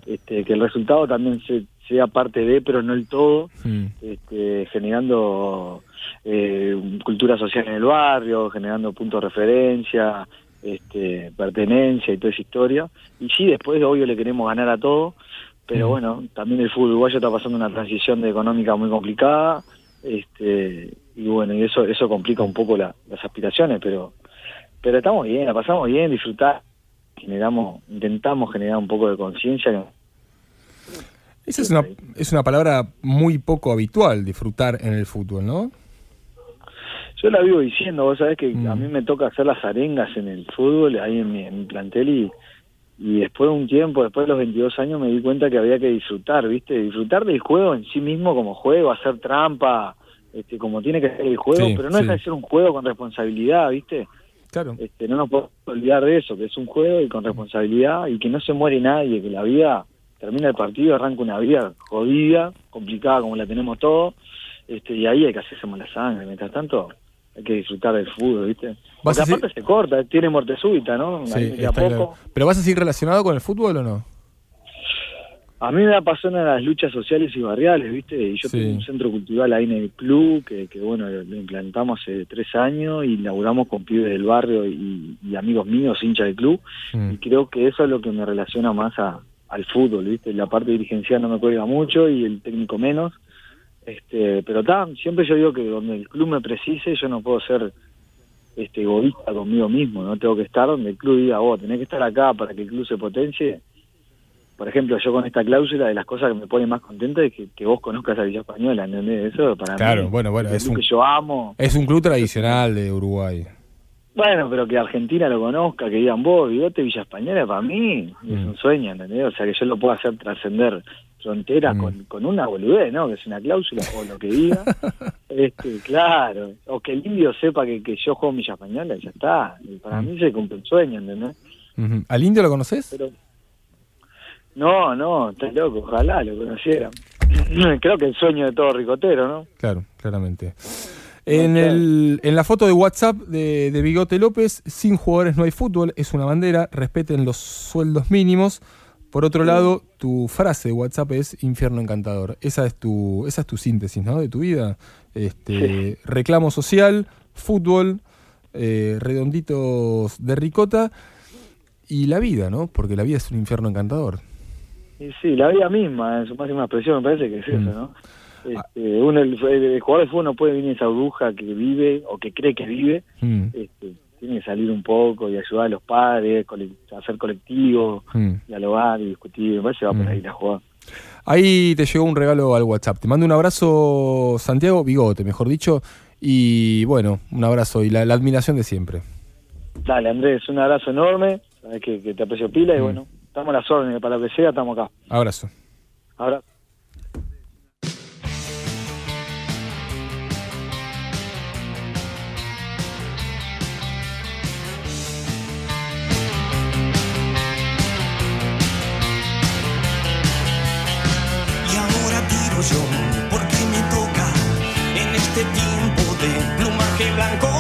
este, que el resultado también se- sea parte de, pero no el todo, Mm. este, generando eh, cultura social en el barrio, generando puntos de referencia, este, pertenencia y toda esa historia. Y sí, después, obvio, le queremos ganar a todo, pero Mm. bueno, también el fútbol uruguayo está pasando una transición de económica muy complicada, este, y bueno, y eso eso complica un poco la- las aspiraciones, pero pero estamos bien, la pasamos bien, disfrutar, generamos, intentamos generar un poco de conciencia. Esa es una, es una palabra muy poco habitual, disfrutar en el fútbol, ¿no? Yo la vivo diciendo, vos sabés que Mm. a mí me toca hacer las arengas en el fútbol, ahí en mi, en mi plantel, y, y después de un tiempo, después de los 22 años, me di cuenta que había que disfrutar, ¿viste? Disfrutar del juego en sí mismo como juego, hacer trampa, este, como tiene que ser el juego, Sí, pero no sí. de ser un juego con responsabilidad, ¿viste? Claro. Este, no nos podemos olvidar de eso, que es un juego y con responsabilidad y que no se muere nadie, que la vida termina el partido, arranca una vida jodida, complicada como la tenemos todos, este, y ahí hay que hacerse la sangre. Mientras tanto, hay que disfrutar del fútbol, ¿viste? ¿Vas Porque aparte se corta, tiene muerte súbita, ¿no? Sí, Ahí de a está poco. claro. ¿Pero vas a seguir relacionado con el fútbol o no? A mí me apasionan las luchas sociales y barriales, ¿viste? Y yo Sí. tengo un centro cultural ahí en el club que, que bueno, lo implantamos hace tres años y laburamos con pibes del barrio y, y amigos míos, hinchas del club. Mm. Y creo que eso es lo que me relaciona más a- al fútbol, ¿viste? La parte dirigencial no me cuelga mucho y el técnico menos. Este, pero está, siempre yo digo que donde el club me precise, yo no puedo ser este egoísta conmigo mismo, no tengo que estar donde el club diga, vos tenés que estar acá para que el club se potencie. Por ejemplo, yo con esta cláusula de las cosas que me pone más contenta es que, que vos conozcas a Villa Española, ¿entendés? Eso para Claro, mí bueno, bueno, es club un- que yo amo. Es un club tradicional de Uruguay. Bueno, pero que Argentina lo conozca, que digan vos, Bigote Villa Española, para mí es Mm. un sueño, ¿entendés? O sea, que yo lo puedo hacer trascender fronteras Mm. con, con una boludez, ¿no? Que es una cláusula o lo que diga. este, claro. O que el indio sepa que, que yo juego en Villa Española, ya está. Y para Mm. mí se cumple el sueño, ¿entendés? ¿Al indio lo conoces? Pero. No, no, estás loco, ojalá lo conociera. Creo que el sueño de todo ricotero, ¿no? Claro, claramente. En, el, en la foto de WhatsApp de, de Bigote López, sin jugadores no hay fútbol, es una bandera, respeten los sueldos mínimos. Por otro lado, tu frase de WhatsApp es infierno encantador. Esa es tu, esa es tu síntesis, ¿no? De tu vida. Este, Reclamo social, fútbol, eh, redonditos de ricota y la vida, ¿no? Porque la vida es un infierno encantador. Y sí, la vida misma, en su máxima expresión, me parece que es Mm. eso, ¿no? Este, uno, el, el jugador de fútbol no puede venir esa burbuja que vive o que cree que vive, Mm, este, tiene que salir un poco y ayudar a los padres, hacer colectivo, mm. dialogar y discutir, me parece que va por Mm. ahí la jugada. Ahí te llegó un regalo al WhatsApp. Te mando un abrazo, Santiago Bigote, mejor dicho. Y bueno, un abrazo y la, la admiración de siempre. Dale, Andrés, un abrazo enorme, sabes que, que te aprecio pila y Mm. bueno, estamos a las órdenes, para lo que sea, estamos acá. Abrazo. Ahora. De plumaje blanco.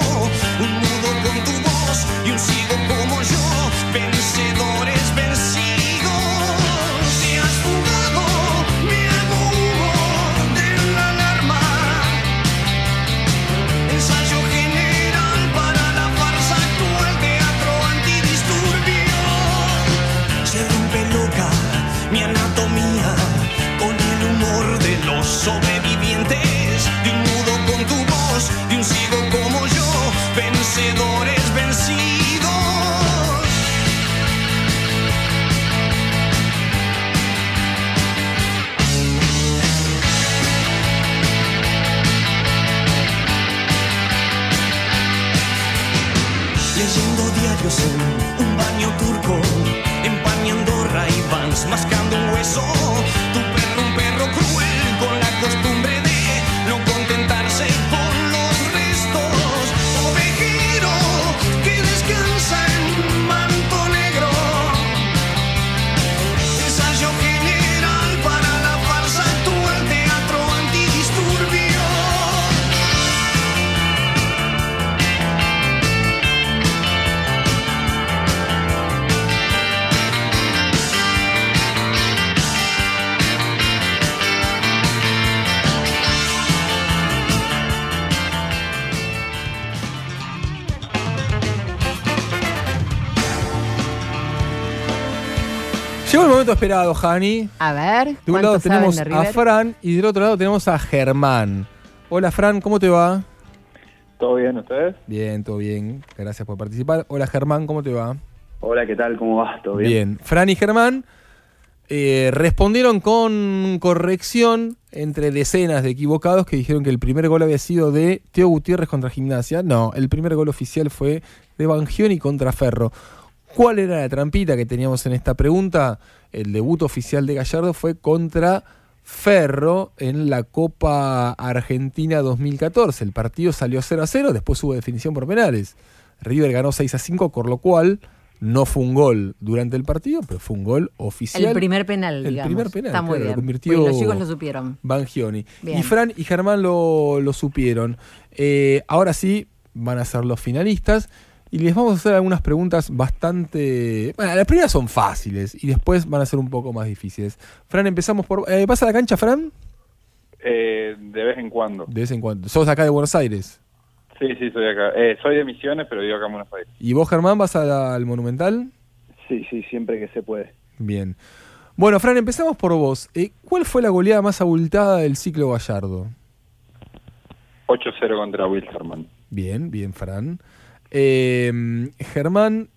Momento esperado, Hani. A ver, De un ¿cuánto lado tenemos de a? Fran y del otro lado tenemos a Germán. Hola, Fran, ¿cómo te va? ¿Todo bien ustedes? Bien, todo bien. Gracias por participar. Hola, Germán, ¿cómo te va? Hola, ¿qué tal? ¿Cómo vas? ¿Todo bien? Bien. Fran y Germán eh, respondieron con corrección entre decenas de equivocados que dijeron que el primer gol había sido de Teo Gutiérrez contra Gimnasia. No, el primer gol oficial fue de Bangioni contra Ferro. ¿Cuál era la trampita que teníamos en esta pregunta? El debut oficial de Gallardo fue contra Ferro en la Copa Argentina 2014. El partido salió 0 a 0, después hubo definición por penales. River ganó 6 a 5, por lo cual no fue un gol durante el partido, pero fue un gol oficial. El primer penal, El digamos. primer penal, Está muy claro, lo bien. convirtió Porque los chicos lo supieron. Bangioni. Y Fran y Germán lo, lo supieron. Eh, ahora sí, van a ser los finalistas. Y les vamos a hacer algunas preguntas bastante... Bueno, las primeras son fáciles y después van a ser un poco más difíciles. Fran, empezamos por... Eh, ¿Vas a la cancha, Fran? Eh, de vez en cuando. De vez en cuando. ¿Sos acá de Buenos Aires? Sí, sí, soy acá. Eh, soy de Misiones, pero vivo acá en Buenos Aires. ¿Y vos, Germán, vas a la- al Monumental? Sí, sí, siempre que se puede. Bien. Bueno, Fran, empezamos por vos. Eh, ¿Cuál fue la goleada más abultada del ciclo Gallardo? 8-0 contra Wilstermann. Bien, bien, Fran. Eh, Germán,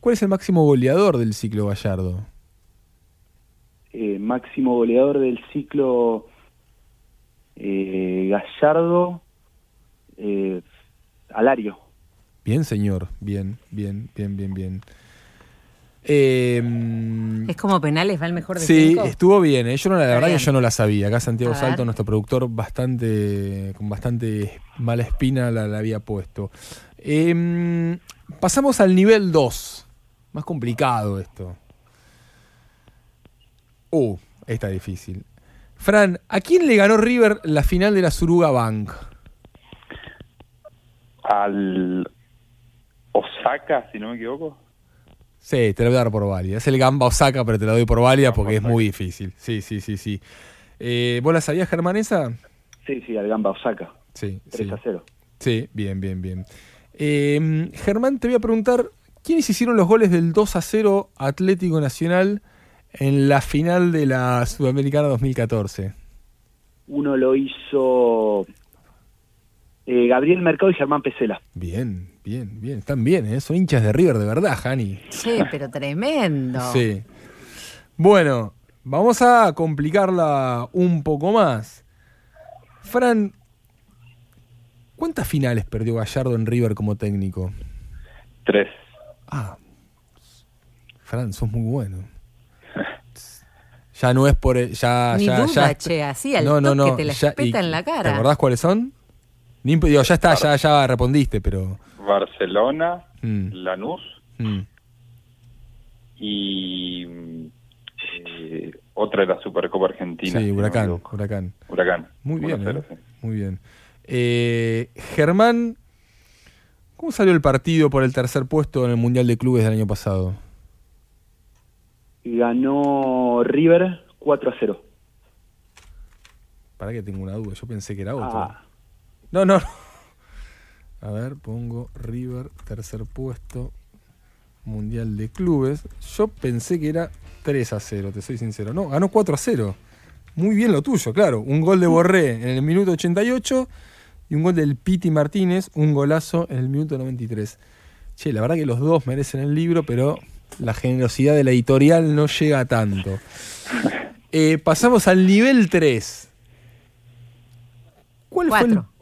¿cuál es el máximo goleador del ciclo Gallardo? Eh, máximo goleador del ciclo eh, Gallardo eh, Alario. Bien, señor. Bien, bien, bien, bien, bien. Eh, Es como penales, va el mejor de sí, cinco. estuvo bien. eh. Yo no, la Está verdad bien. que yo no la sabía. Acá Santiago. Salto, nuestro productor, bastante con bastante mala espina la, la había puesto. Eh, pasamos al nivel 2. Más complicado esto. Uh, está difícil. Fran, ¿a quién le ganó River la final de la Suruga Bank? Al Osaka, si no me equivoco. Sí, te lo voy a dar por válida. Es el Gamba Osaka, pero te lo doy por válida porque es muy difícil. Sí, sí, sí, sí. Eh, ¿Vos la sabías, Germán, esa? Sí, sí, al Gamba Osaka. Sí, 3 sí. a 0. Sí, bien, bien, bien. Eh, Germán, te voy a preguntar, ¿quiénes hicieron los goles del 2 a 0 Atlético Nacional en la final de la Sudamericana 2014? Uno lo hizo eh, Gabriel Mercado y Germán Pesela. Bien, bien, bien. Están bien, ¿eh? Son hinchas de River de verdad, Jani. Sí, pero tremendo. Sí. Bueno, vamos a complicarla un poco más. Fran, ¿cuántas finales perdió Gallardo en River como técnico? Tres. Ah, Fran, sos muy bueno. Ya no es por. el- Ya, Ni ya, duda, ya- che, así al toque te la ya- espeta y- en la cara. ¿Te acordás cuáles son? Ni digo, ya está, ya, ya respondiste, pero. Barcelona, Mm, Lanús mm. y eh, otra de la Supercopa Argentina. Sí, no Huracán. Huracán. Huracán. Muy bien, 1-0, ¿eh? sí. Muy bien. Eh, Germán, ¿cómo salió el partido por el tercer puesto en el Mundial de Clubes del año pasado? Ganó River 4 a 0. Para que tengo una duda, yo pensé que era otro. Ah. No, no. A ver, pongo River, tercer puesto, Mundial de Clubes. Yo pensé que era 3 a 0, te soy sincero. No, ganó 4 a 0. Muy bien lo tuyo, claro. Un gol de Borré en el minuto 88 y un gol del Piti Martínez, un golazo en el minuto 93. Che, la verdad que los dos merecen el libro, pero la generosidad de la editorial no llega a tanto. Eh, pasamos al nivel 3. ¿Cuál fue el, Cuatro.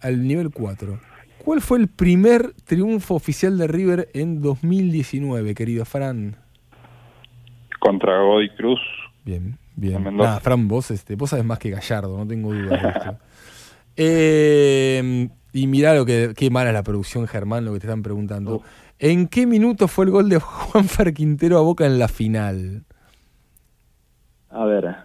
al nivel 4? ¿Cuál fue el primer triunfo oficial de River en 2019, querido Fran? Contra Godoy Cruz. Bien, bien. Nah, Fran, vos, este, vos sabes más que Gallardo, no tengo dudas de esto. Eh, y mirá lo que qué mala es la producción, Germán, lo que te están preguntando. ¿En qué minuto fue el gol de Juanfer Quintero a Boca en la final? A ver.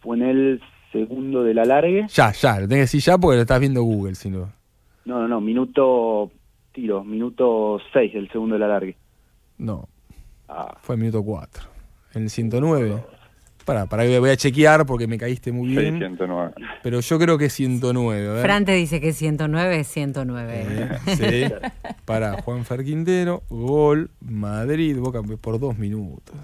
Fue en el segundo de la largue. Ya, ya, lo tenés que decir ya porque lo estás viendo Google, si no. No, no, no, minuto. Tiro, minuto 6 del segundo de la largue. No, Ah, fue minuto 4. En el 109. Pará, pará que voy a chequear porque me caíste muy bien. 609. Pero yo creo que es 109. A ver. Fran te dice que 109 es 109. Eh, sí. Para Juan Fer Quintero, gol, Madrid, Boca por dos minutos.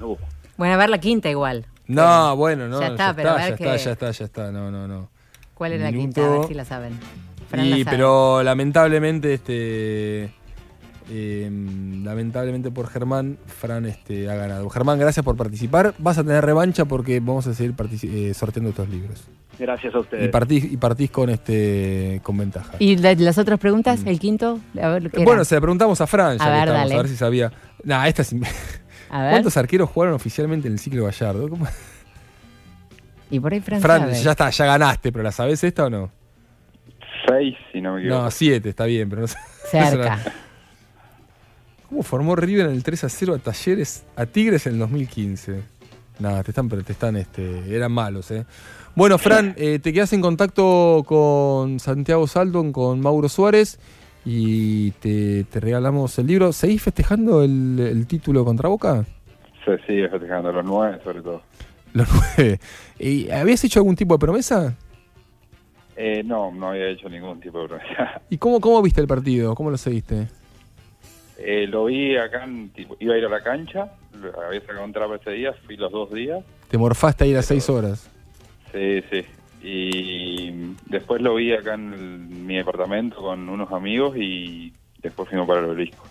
uh, Bueno, a ver la quinta igual. No, bueno, no. Ya está, pero a ver ya que- está, ya está, ya está. No, no, no. ¿Cuál era la Minuto- quinta? A ver si la saben. Fran la Y, sabe. pero lamentablemente, este. eh, lamentablemente por Germán, Fran este, ha ganado. Germán, gracias por participar. Vas a tener revancha porque vamos a seguir eh, sorteando estos libros. gracias a Y ustedes. partís, y partís con este con ventaja. ¿Y la- las otras preguntas? ¿El quinto? A ver, ¿qué? Mm. Bueno, se le preguntamos a Fran, ya A que ver, estamos, dale. a ver si sabía. Nah, esta es- A ver. ¿Cuántos arqueros jugaron oficialmente en el ciclo Gallardo? ¿Cómo? Y por ahí Fran, Fran, sabe. ya está, ya ganaste, pero ¿la sabes esta o no? 6, si no me equivoco. No, siete, está bien, pero no sé. Cerca. ¿Cómo formó River en el 3 a 0 a Talleres, a Tigres en el 2015? Nada, te están, pero te están, este, eran malos, eh. Bueno, Fran, eh, te quedas en contacto con Santiago Saldon, con Mauro Suárez, y te, te regalamos el libro. ¿Seguís festejando el, el título contra Boca? Se sigue festejando los nueve, sobre todo. Los nueve. ¿Y ¿Habías hecho algún tipo de promesa? Eh, no, no había hecho ningún tipo de promesa. ¿Y cómo, cómo viste el partido? ¿Cómo lo seguiste? Eh, lo vi acá, en, tipo, iba a ir a la cancha, había sacado un trapo ese día, fui los dos días. Te morfaste a ir a seis horas. Sí, sí. Y después lo vi acá en el- mi departamento con unos amigos y después fuimos para el obelisco.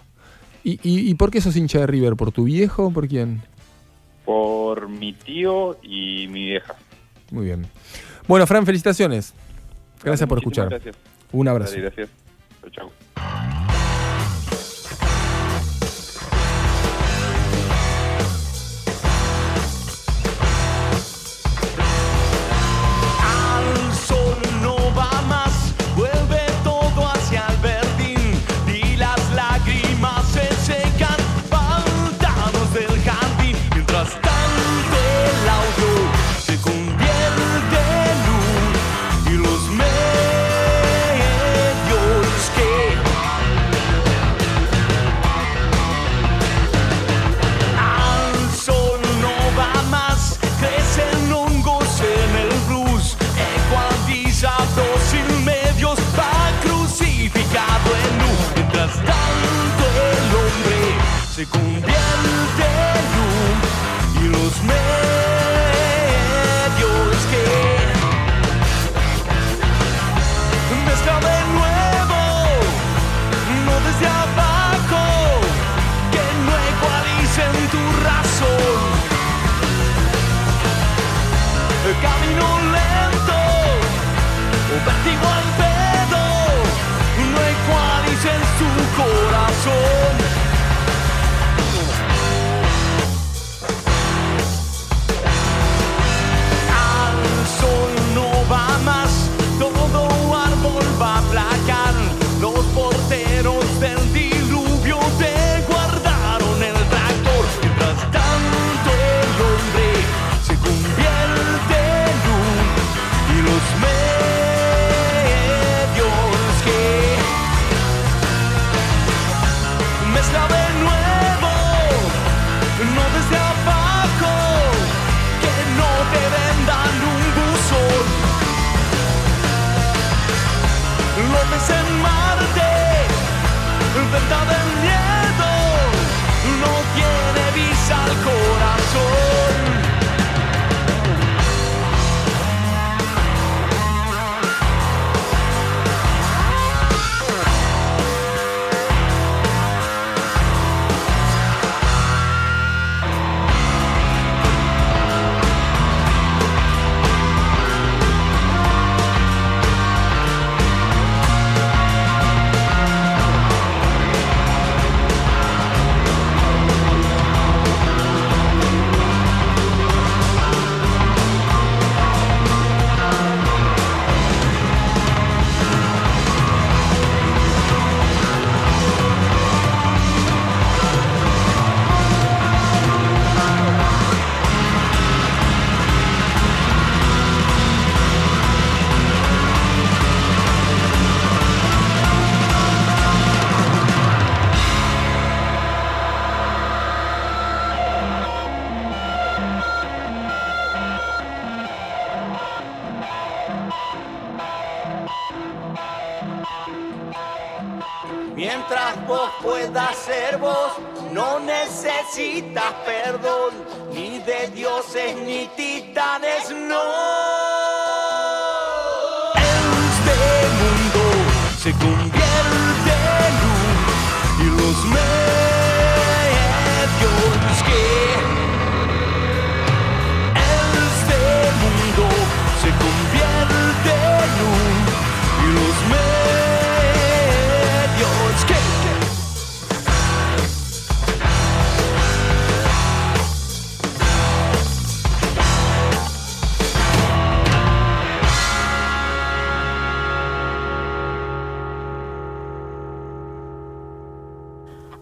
¿Y, y, y por qué sos hincha de River? ¿Por tu viejo o por quién? Por mi tío y mi vieja. Muy bien. Bueno, Fran, felicitaciones. Gracias por escuchar. Gracias. Un abrazo. Dale, gracias. Chau, se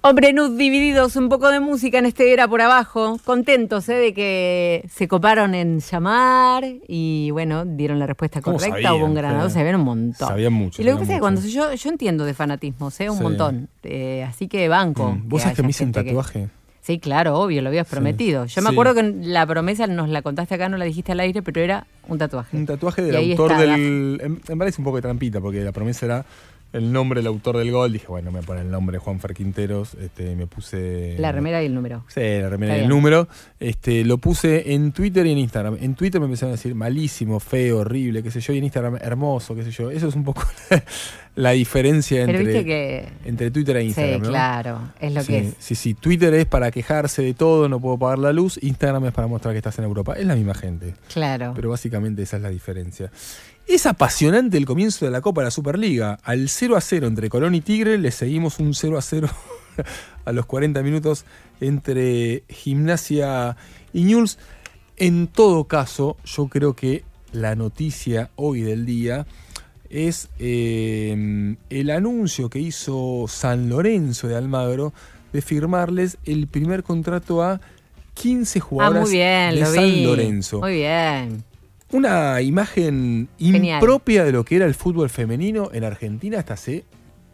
Hombre, Nud, divididos un poco de música en este era por abajo. Contentos ¿eh? de que se coparon en llamar y bueno, dieron la respuesta ¿Cómo correcta. Hubo un ganador, Sí. sabían un montón. Sabían mucho, Y lo que pasa es que cuando yo, yo entiendo de fanatismos, ¿eh? un Sí. montón. Eh, así que banco. Mm. ¿Vos sabés que haya me hice un que- tatuaje? Sí, claro, obvio, lo habías prometido. Yo me Sí. acuerdo que la promesa nos la contaste acá, no la dijiste al aire, pero era un tatuaje. Un tatuaje del autor está, del. En, en verdad es un poco de trampita, porque la promesa era el nombre del autor del gol. Dije, bueno, me poner el nombre de Juan Fer Quinteros. Este, me puse. La remera y el número. Sí, la remera Está y el bien. número. Este, lo puse en Twitter y en Instagram. En Twitter me empezaron a decir malísimo, feo, horrible, qué sé yo. Y en Instagram hermoso, qué sé yo. Eso es un poco la, la diferencia Pero entre, viste que- entre Twitter e Instagram. sí, ¿no? claro, es lo Sí, que es. Sí, sí. Twitter es para quejarse de todo, no puedo pagar la luz. Instagram es para mostrar que estás en Europa. Es la misma gente. Claro. Pero básicamente esa es la diferencia. Es apasionante el comienzo de la Copa de la Superliga. Al 0 a 0 entre Colón y Tigre, le seguimos un 0 a 0 a los 40 minutos entre Gimnasia y Newell's. En todo caso, yo creo que la noticia hoy del día es eh, el anuncio que hizo San Lorenzo de Almagro de firmarles el primer contrato a 15 Ah, bien, de San vi. Lorenzo. Muy bien. Una imagen Genial. impropia de lo que era el fútbol femenino en Argentina hasta hace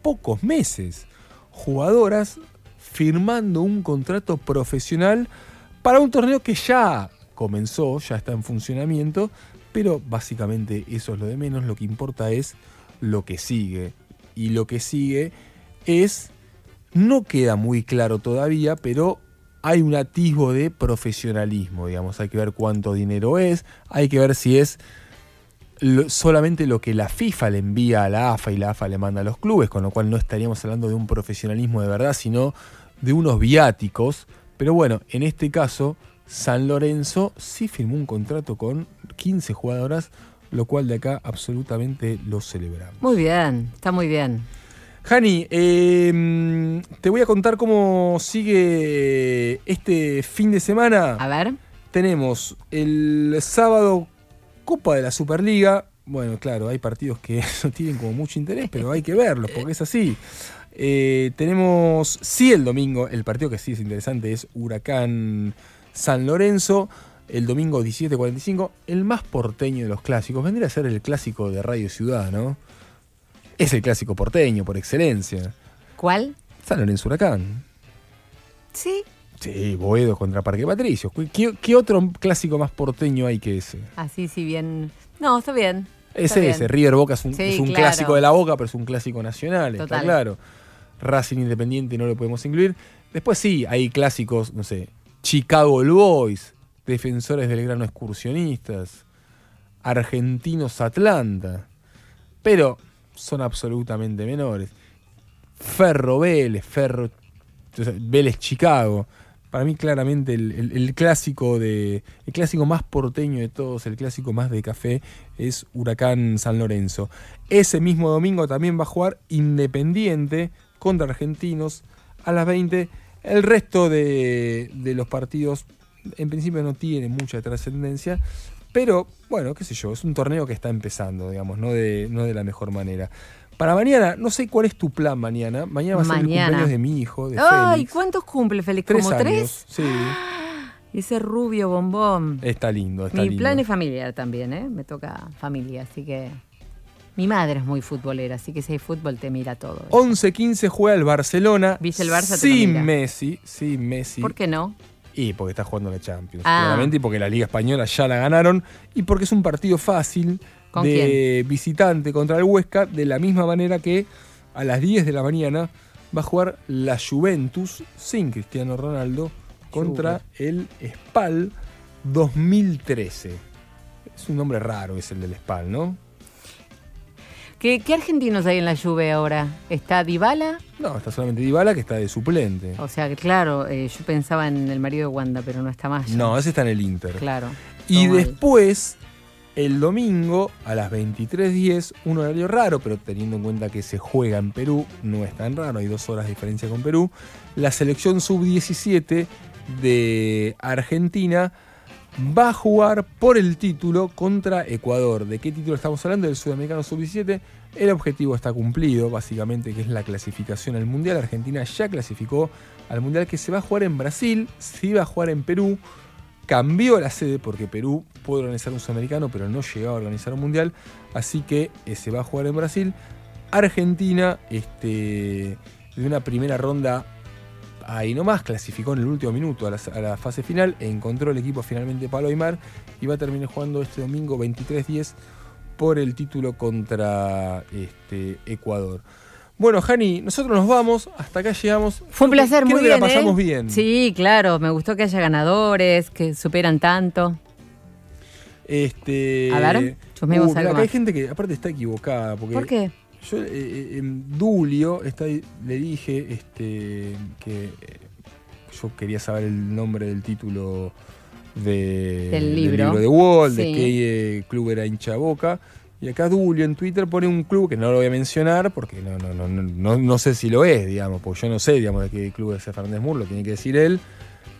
pocos meses. Jugadoras firmando un contrato profesional para un torneo que ya comenzó, ya está en funcionamiento, pero básicamente eso es lo de menos, lo que importa es lo que sigue. Y lo que sigue es, no queda muy claro todavía, pero hay un atisbo de profesionalismo, digamos, hay que ver cuánto dinero es, hay que ver si es solamente lo que la FIFA le envía a la AFA y la AFA le manda a los clubes, con lo cual no estaríamos hablando de un profesionalismo de verdad, sino de unos viáticos. Pero bueno, en este caso, San Lorenzo sí firmó un contrato con 15 jugadoras, lo cual de acá absolutamente lo celebramos. Muy bien, está muy bien. Jani, eh, te voy a contar cómo sigue este fin de semana. A ver. Tenemos el sábado Copa de la Superliga. Bueno, claro, hay partidos que no tienen como mucho interés, pero hay que verlos porque es así. Eh, tenemos, sí, el domingo, el partido que sí es interesante es Huracán San Lorenzo. El domingo 17.45, el más porteño de los clásicos. Vendría a ser el clásico de Radio Ciudad, ¿no? Es el clásico porteño por excelencia. ¿Cuál? San Lorenzo Huracán. Sí. Sí, Boedo contra Parque Patricios. ¿Qué, qué otro clásico más porteño hay que ese? Así, si bien. No, está bien. Ese, está bien. ese. River Boca es un, Sí, es un claro. clásico de la Boca, pero es un clásico nacional, está Total. claro. Racing Independiente no lo podemos incluir. Después sí, hay clásicos, no sé, Chicago Boys, Defensores del Grano Excursionistas, Argentinos Atlanta. Pero son absolutamente menores. Ferro Vélez, Ferro Vélez Chicago. Para mí claramente el, clásico de el clásico más porteño de todos, el clásico más de café es Huracán San Lorenzo. Ese mismo domingo también va a jugar Independiente contra Argentinos a las 20. El resto de, de los partidos en principio no tienen mucha trascendencia, pero bueno, qué sé yo, es un torneo que está empezando, digamos, no de, no de la mejor manera. Para mañana, no sé cuál es tu plan mañana. Mañana va a ser el cumpleaños de mi hijo, de Ay, Félix. ¿cuántos cumple Félix? Tres ¿Como años, tres? Sí, Ese rubio bombón. está lindo, está Mi lindo. plan es familiar también, ¿eh? Me toca familia, así que. Mi madre es muy futbolera, así que si hay fútbol te mira todo. 11-15 juega el Barcelona. ¿Viste el Barça? Te lo Sin mira. Messi, sin Messi. ¿Por qué no? Y porque está jugando la Champions, Ah. claramente, y porque la Liga Española ya la ganaron, y porque es un partido fácil ¿Con de visitante contra el Huesca, de la misma manera que a las 10 de la mañana va a jugar la Juventus sin Cristiano Ronaldo contra el Spal 2013. Es un nombre raro, es el del Spal, ¿no? ¿Qué, qué argentinos hay en la Juve ahora? ¿Está Dybala? No, está solamente Dybala que está de suplente. O sea, claro, eh, yo pensaba en el marido de Wanda, pero no está más. ya. No, ese está en el Inter. Claro. Y después, el domingo a las 23.10, un horario raro, pero teniendo en cuenta que se juega en Perú, no es tan raro, hay dos horas de diferencia con Perú, la selección sub-17 de Argentina va a jugar por el título contra Ecuador. ¿De qué título estamos hablando? Del Sudamericano Sub-17. El objetivo está cumplido, básicamente, que es la clasificación al Mundial. Argentina ya clasificó al Mundial que se va a jugar en Brasil, se iba a jugar en Perú, cambió la sede porque Perú puede organizar un sudamericano, pero no llegaba a organizar un Mundial, así que eh, se va a jugar en Brasil. Argentina, este, de una primera ronda ahí nomás, clasificó en el último minuto a la, a la fase final, encontró el equipo finalmente Palo Aymar y va a terminar jugando este domingo 23-10 por el título contra este, Ecuador. Bueno, Jani, nosotros nos vamos, hasta acá llegamos. Fue un placer, Creo muy que bien. la pasamos ¿eh? bien. Sí, claro, me gustó que haya ganadores, que superan tanto. Este, A ver, chusmeemos uh, acá hay gente que aparte está equivocada. Porque ¿Por qué? Yo eh, eh, en Dulio está, le dije este, que yo quería saber el nombre del título de, Del libro. de Wall, de qué eh, club era hincha boca. Y acá Dulio en Twitter pone un club que no lo voy a mencionar porque no, no, no, no, no, no sé si lo es, digamos, porque yo no sé, digamos, de qué club es Fernández Mur, lo tiene que decir él.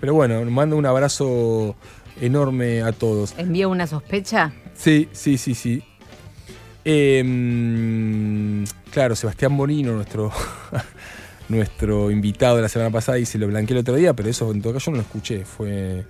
Pero bueno, mando un abrazo enorme a todos. ¿Envía una sospecha? Sí, sí, sí, sí. Em, claro, Sebastián Bonino, nuestro, nuestro invitado de la semana pasada, y se lo blanqueé el otro día, pero eso en todo caso yo no lo escuché, fue,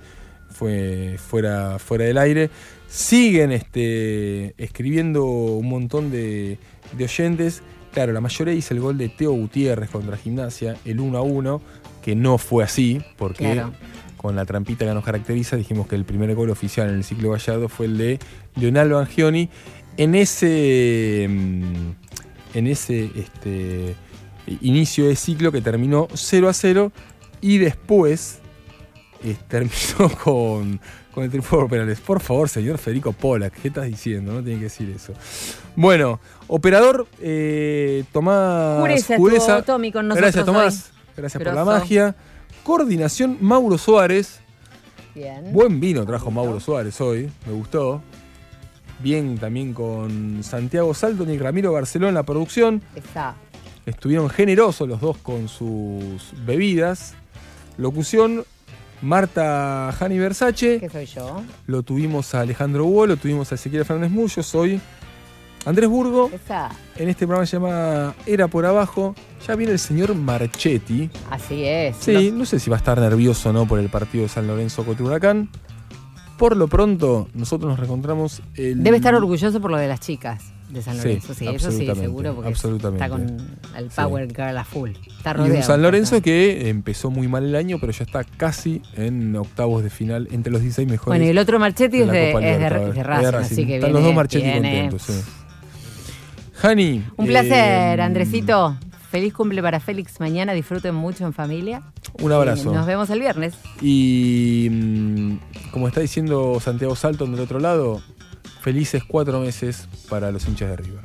fue fuera, fuera del aire. Siguen este, escribiendo un montón de, de oyentes. Claro, la mayoría dice el gol de Teo Gutiérrez contra Gimnasia, el 1 a 1, que no fue así, porque Claro. con la trampita que nos caracteriza, dijimos que el primer gol oficial en el ciclo Gallardo fue el de Leonardo Angioni. En ese, mm, en ese este, inicio de ciclo que terminó 0 a 0 y después eh, terminó con, con el triunfo por penales. Por favor, señor Federico Pollack, ¿qué estás diciendo? No tiene que decir eso. Bueno, operador eh, Tomás Jureza, Jureza. estuvo Tommy con Gracias, nosotros Tomás. hoy. Gracias por la magia. Coordinación Mauro Suárez. Bien. Buen vino trajo Mauro Suárez hoy, me gustó. Bien también con Santiago Salton y Ramiro Barceló en la producción. Está. Estuvieron generosos los dos con sus bebidas. Locución, Marta Jani Versace. ¿Qué soy yo? Lo tuvimos a Alejandro Hugo, lo tuvimos a Ezequiel Fernández Mullo. Soy Andrés Burgo. Está. En este programa se llama Era por Abajo. Ya viene el señor Marchetti. Así es. Sí, no sé si va a estar nervioso o no por el partido de San Lorenzo contra Huracán. Por lo pronto, nosotros nos reencontramos el. Debe estar orgulloso por lo de las chicas de San Sí, Lorenzo. Sí, eso sí, seguro, porque absolutamente. está con el Power Girl a full. Está Y rodeado. un San Lorenzo que empezó muy mal el año, pero ya está casi en octavos de final entre los 16 mejores. Bueno, y el otro Marchetti es de, es de, Racing, así que Están viene, los dos Marchetti contentos, sí. Jani. Un placer, eh, Andresito. Feliz cumple para Félix mañana. Disfruten mucho en familia. Un abrazo. Nos vemos el viernes. Y mm, como está diciendo Santiago Salton del otro lado, felices cuatro meses para los hinchas de River.